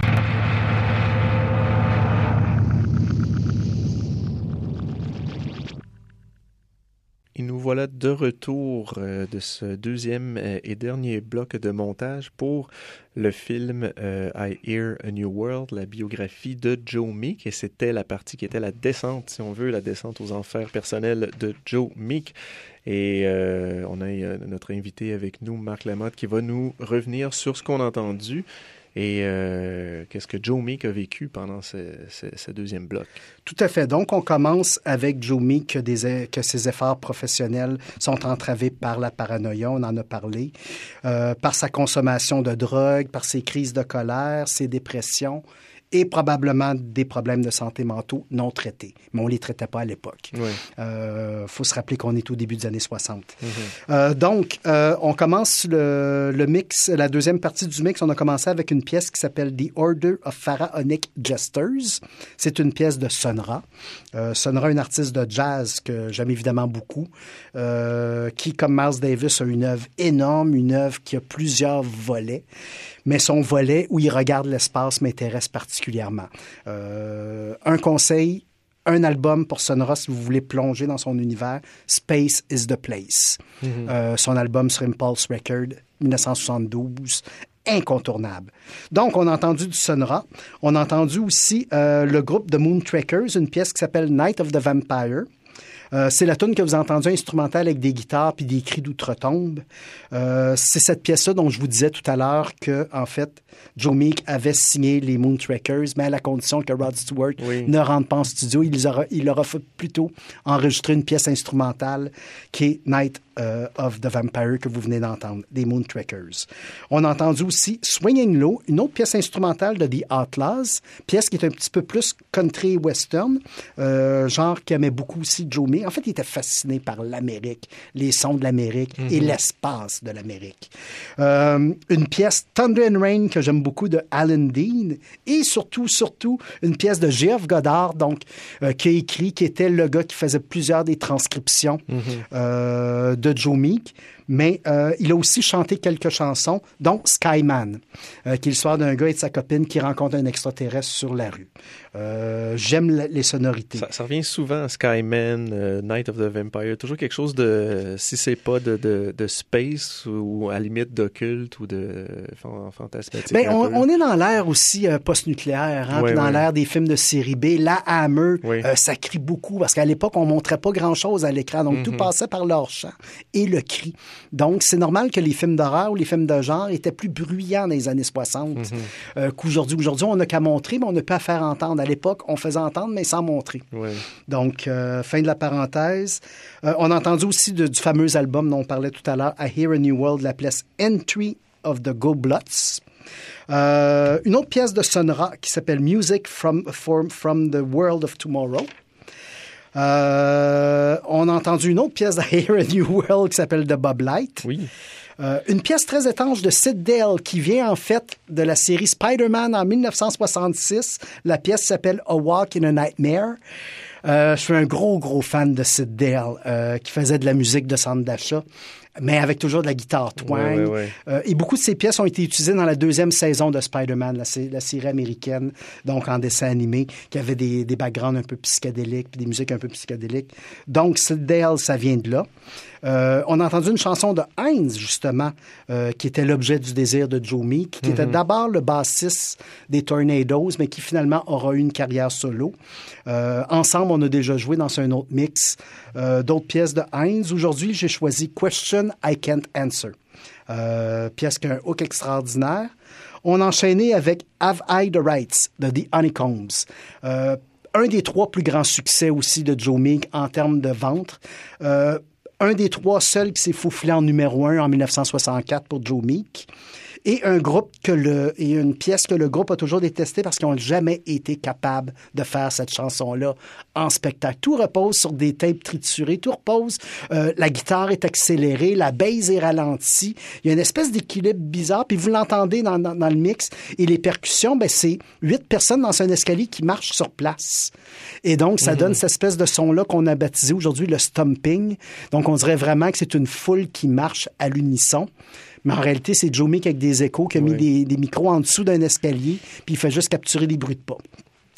Voilà de retour euh, de ce deuxième euh, et dernier bloc de montage pour le film euh, I Hear a New World, la biographie de Joe Meek. Et c'était la partie qui était la descente, si on veut, la descente aux enfers personnels de Joe Meek. Et on a notre invité avec nous, Marc Lamotte, qui va nous revenir sur ce qu'on a entendu et euh, qu'est-ce que Joe Meek a vécu pendant ce, deuxième bloc? Tout à fait. Donc, on commence avec Joe Meek, que, que ses efforts professionnels sont entravés par la paranoïa, on en a parlé, euh, par sa consommation de drogue, par ses crises de colère, ses dépressions et probablement des problèmes de santé mentaux non traités. Mais on ne les traitait pas à l'époque. Il oui. euh, faut se rappeler qu'on est au début des années 60. Mm -hmm. euh, donc, euh, on commence le, le, mix, la deuxième partie du mix, on a commencé avec une pièce qui s'appelle The Order of Pharaonic Jesters. C'est une pièce de Sonra. Sonra, une artiste de jazz que j'aime évidemment beaucoup, qui, comme Miles Davis, a une œuvre énorme, une œuvre qui a plusieurs volets mais son volet où il regarde l'espace m'intéresse particulièrement. Euh, un conseil, un album pour Sonora si vous voulez plonger dans son univers, Space is the Place. Mm -hmm. euh, son album sur Impulse Record, 1972 incontournable. Donc, on a entendu du Sonora. On a entendu aussi euh, le groupe de Moon Trekkers, une pièce qui s'appelle Night of the Vampire. Euh, c'est la tune que vous avez entendue instrumentale avec des guitares puis des cris d'outre-tombe. Euh, c'est cette pièce-là dont je vous disais tout à l'heure que, en fait, Joe Meek avait signé les Moon Trekkers, mais à la condition que Rod Stewart oui. ne rentre pas en studio. Il, aura, il aura fait plutôt enregistrer une pièce instrumentale qui est Night uh, of the Vampire que vous venez d'entendre, des Moon Trekkers. On a entendu aussi Swinging Low, une autre pièce instrumentale de The Outlaws, pièce qui est un petit peu plus country western, euh, genre qui aimait beaucoup aussi Joe Meek. En fait, il était fasciné par l'Amérique, les sons de l'Amérique mm -hmm. et l'espace de l'Amérique. Euh, une pièce Thunder and Rain que j'aime beaucoup de Alan Dean et surtout, surtout, une pièce de Geoff Goddard, donc, euh, qui a écrit, qui était le gars qui faisait plusieurs des transcriptions mm -hmm. De Joe Meek, mais euh, il a aussi chanté quelques chansons, dont Skyman, euh, qui est l'histoire d'un gars et de sa copine qui rencontrent un extraterrestre sur la rue. Euh, J'aime les sonorités. Ça, ça, revient souvent, Skyman, euh, Night of the Vampire, toujours quelque chose de, si c'est pas de, de, de, space ou à la limite d'occulte ou de fantasmatique. Ben, on, on, est dans l'ère aussi post-nucléaire, hein, oui, dans oui. l'ère des films de série B. La Hammer, oui. ça crie beaucoup parce qu'à l'époque, on montrait pas grand-chose à l'écran, donc mm -hmm. tout passait par leur chant et le cri. Donc, c'est normal que les films d'horreur ou les films de genre étaient plus bruyants dans les années 60 mm -hmm. euh, qu'aujourd'hui. Aujourd'hui, on n'a qu'à montrer, mais on n'a pas à faire entendre. À l'époque, on faisait entendre, mais sans montrer. Oui. Donc, euh, fin de la parenthèse. Euh, on a entendu aussi de, du fameux album dont on parlait tout à l'heure, I Hear a New World, la pièce Entry of the Goblots. Euh, une autre pièce de Sonora qui s'appelle Music from, from, from the World of Tomorrow. Euh, on a entendu une autre pièce de Here a New World qui s'appelle The Bob Light. Oui. Euh, une pièce très étrange de Sid Dale qui vient en fait de la série Spider-Man en 1966. La pièce s'appelle A Walk in a Nightmare. Euh, je suis un gros, gros fan de Sid Dale euh, qui faisait de la musique de centre d'achat mais avec toujours de la guitare twang. Oui, oui, oui. Euh, et beaucoup de ces pièces ont été utilisées dans la deuxième saison de Spider-Man, la, la, série américaine, donc en dessin animé, qui avait des, des backgrounds un peu psychédéliques, des musiques un peu psychédéliques. Donc, Dale, ça vient de là. Euh, on a entendu une chanson de Heinz, justement, euh, qui était l'objet du désir de Joe Meek, qui mm -hmm. était d'abord le bassiste des Tornadoes, mais qui finalement aura eu une carrière solo. Euh, ensemble, on a déjà joué dans un autre mix d'autres pièces de Heinz. Aujourd'hui, j'ai choisi Question I Can't Answer. pièce qui a un hook extraordinaire. On a enchaîné avec Have I the Rights de The Honeycombs un des trois plus grands succès aussi de Joe Meek en termes de vente. Euh, un des trois seuls qui s'est faufilé en numéro un en 1964 pour Joe Meek. Et un groupe que le et une pièce que le groupe a toujours détestée parce qu'ils n'ont jamais été capables de faire cette chanson-là en spectacle. Tout repose sur des tapes triturées, tout repose, euh, la guitare est accélérée, la basse est ralentie, il y a une espèce d'équilibre bizarre, puis vous l'entendez dans, dans, dans le mix, et les percussions, ben, c'est huit personnes dans un escalier qui marchent sur place. Et donc, ça Mhm. donne cette espèce de son-là qu'on a baptisé aujourd'hui le stomping. Donc, on dirait vraiment que c'est une foule qui marche à l'unisson. Mais en réalité, c'est Joe Meek avec des échos qui a mis des, des micros en dessous d'un escalier, puis il fait juste capturer les bruits de pas.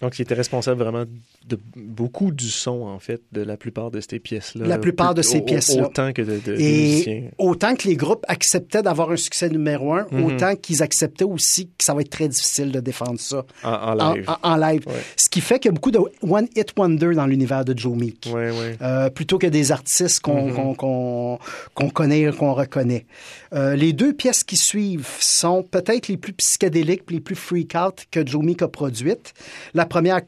Donc, il était responsable vraiment de beaucoup du son, en fait, de la plupart de ces pièces-là. La plupart de ces pièces-là. Autant que de. Et autant que les groupes acceptaient d'avoir un succès numéro un, Mhm. autant qu'ils acceptaient aussi que ça va être très difficile de défendre ça En, en live. en- en live. Ce qui fait qu'il y a beaucoup de one hit wonder dans l'univers de Joe Meek. Ouais, ouais. Euh, plutôt que des artistes qu'on Mhm. connaît et qu'on reconnaît. Euh, les deux pièces qui suivent sont peut-être les plus psychédéliques, les plus freak-out que Joe Meek a produites. La première,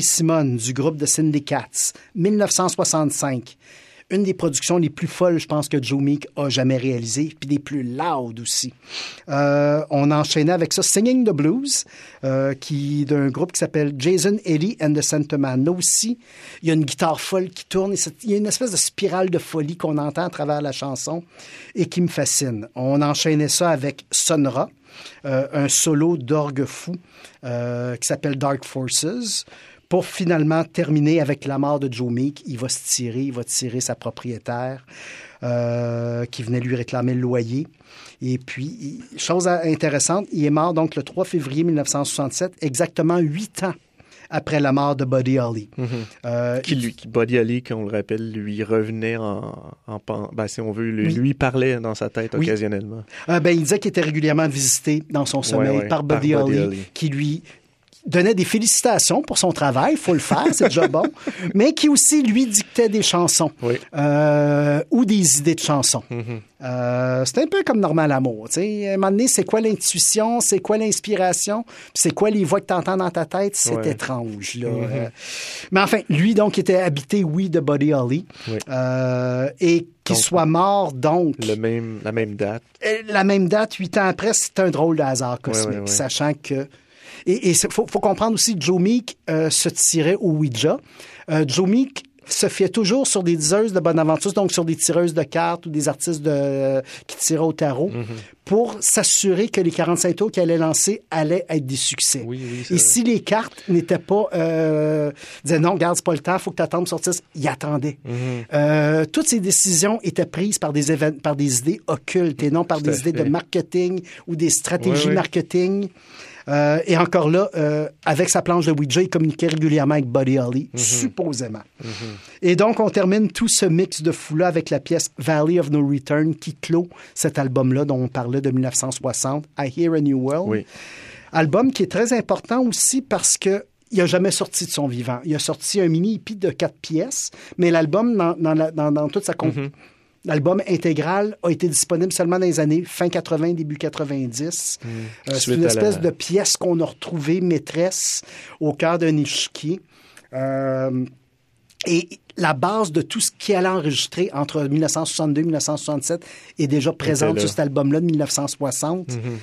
Simon du groupe de Syndicats, 1965. Une des productions les plus folles, je pense, que Joe Meek a jamais réalisées, puis des plus loud aussi. Euh, on enchaînait avec ça Singing the Blues, euh, qui d'un groupe qui s'appelle Jason Eddie and the Sentimental. Là aussi, il y a une guitare folle qui tourne, il y a une espèce de spirale de folie qu'on entend à travers la chanson et qui me fascine. On enchaînait ça avec Sonra, un solo d'orgue fou euh, qui s'appelle Dark Forces. Pour finalement terminer avec la mort de Joe Meek, il va se tirer, il va tirer sa propriétaire euh, qui venait lui réclamer le loyer. Et puis, chose intéressante, il est mort donc le 3 février 1967, exactement huit ans après la mort de Buddy Holly. Mhm. Euh, qui, lui, qui, Buddy Holly, qu'on le rappelle, lui revenait en, en ben, si on veut, lui, Oui. lui parlait dans sa tête Oui. occasionnellement. Euh, ben, il disait qu'il était régulièrement visité dans son sommeil Ouais, ouais, par par Buddy Buddy Holly, Holly. qui lui donnait des félicitations pour son travail, faut le faire, c'est déjà bon, mais qui aussi lui dictait des chansons euh, ou des idées de chansons. Mhm. Euh, c'est un peu comme Normal Amour. tu sais. À un moment donné, c'est quoi l'intuition, c'est quoi l'inspiration, c'est quoi les voix que tu entends dans ta tête, c'est Ouais. étrange. Là. Mhm. Euh, mais enfin, lui, donc, était habité, oui, de Buddy Holly. Oui. Et qu'il soit mort, donc, Le même, la même date. la même date, huit ans après, c'est un drôle de hasard cosmique, ouais, ouais. sachant que... Et il faut, faut comprendre aussi que Joe Meek euh, se tirait au Ouija. Euh, Joe Meek se fiait toujours sur des diseuses de bonne aventure, donc sur des tireuses de cartes ou des artistes de, qui tiraient au tarot, Mhm. pour s'assurer que les 45 tours qu'il allait lancer allaient être des succès. Et si les cartes n'étaient pas... Euh, disaient non, garde, c'est pas le temps, faut que tu attendes sortisse, il attendait. Mhm. Euh, toutes ces décisions étaient prises par des, par des idées occultes et non par des idées de marketing ou des stratégies marketing. Euh, et encore là, euh, avec sa planche de Ouija, il communiquait régulièrement avec Buddy Holly, Mhm. supposément. Et donc, on termine tout ce mix de fou-là avec la pièce Valley of No Return qui clôt cet album-là dont on parlait de 1960, I Hear a New World. Album qui est très important aussi parce que il n'a jamais sorti de son vivant. Il a sorti un mini EP de quatre pièces, mais l'album, dans, dans la- dans- dans toute sa comp- L'album intégral a été disponible seulement dans les années fin 80, début 90. Euh, c'est une espèce la- de pièce qu'on a retrouvée maîtresse au cœur d'un échiquier. Euh, et la base de tout ce qui allait enregistrer entre 1962 et 1967 est déjà présente sur cet album-là de 1960. Mhm.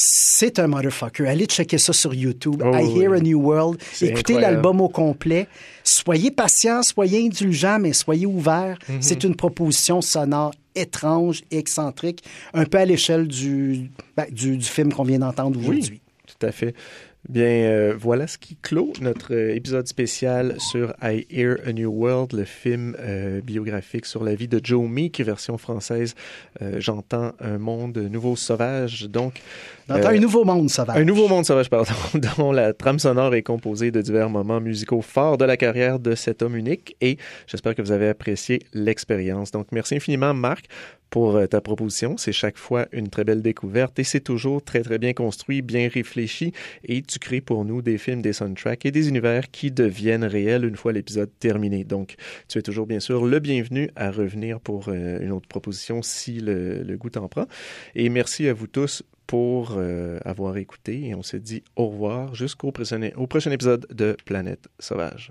C'est un motherfucker. Allez checker ça sur YouTube. Oh, I Hear oui. a New World. Écoutez l'album au complet. Soyez patient, soyez indulgent, mais soyez ouverts. Mhm. C'est une proposition sonore étrange et excentrique, un peu à l'échelle du, ben, du, du film qu'on vient d'entendre aujourd'hui. Tout à fait. Bien, euh, voilà ce qui clôt notre euh, épisode spécial sur I Hear a New World, le film euh, biographique sur la vie de Joe Meek, version française. Euh, J'entends un monde nouveau sauvage. Donc, J'entends un nouveau monde sauvage. un nouveau monde sauvage, pardon, dont la trame sonore est composée de divers moments musicaux forts de la carrière de cet homme unique et j'espère que vous avez apprécié l'expérience. Donc, merci infiniment, Marc, pour euh, ta proposition. C'est chaque fois une très belle découverte et c'est toujours très, très bien construit, bien réfléchi et tu crées pour nous des films, des soundtracks et des univers qui deviennent réels une fois l'épisode terminé. Donc, tu es toujours, bien sûr, le bienvenu à revenir pour euh, une autre proposition si le, goût t'en prend. Et merci à vous tous pour euh, avoir écouté et on se dit au revoir jusqu'au prochain épisode de Planète Sauvage.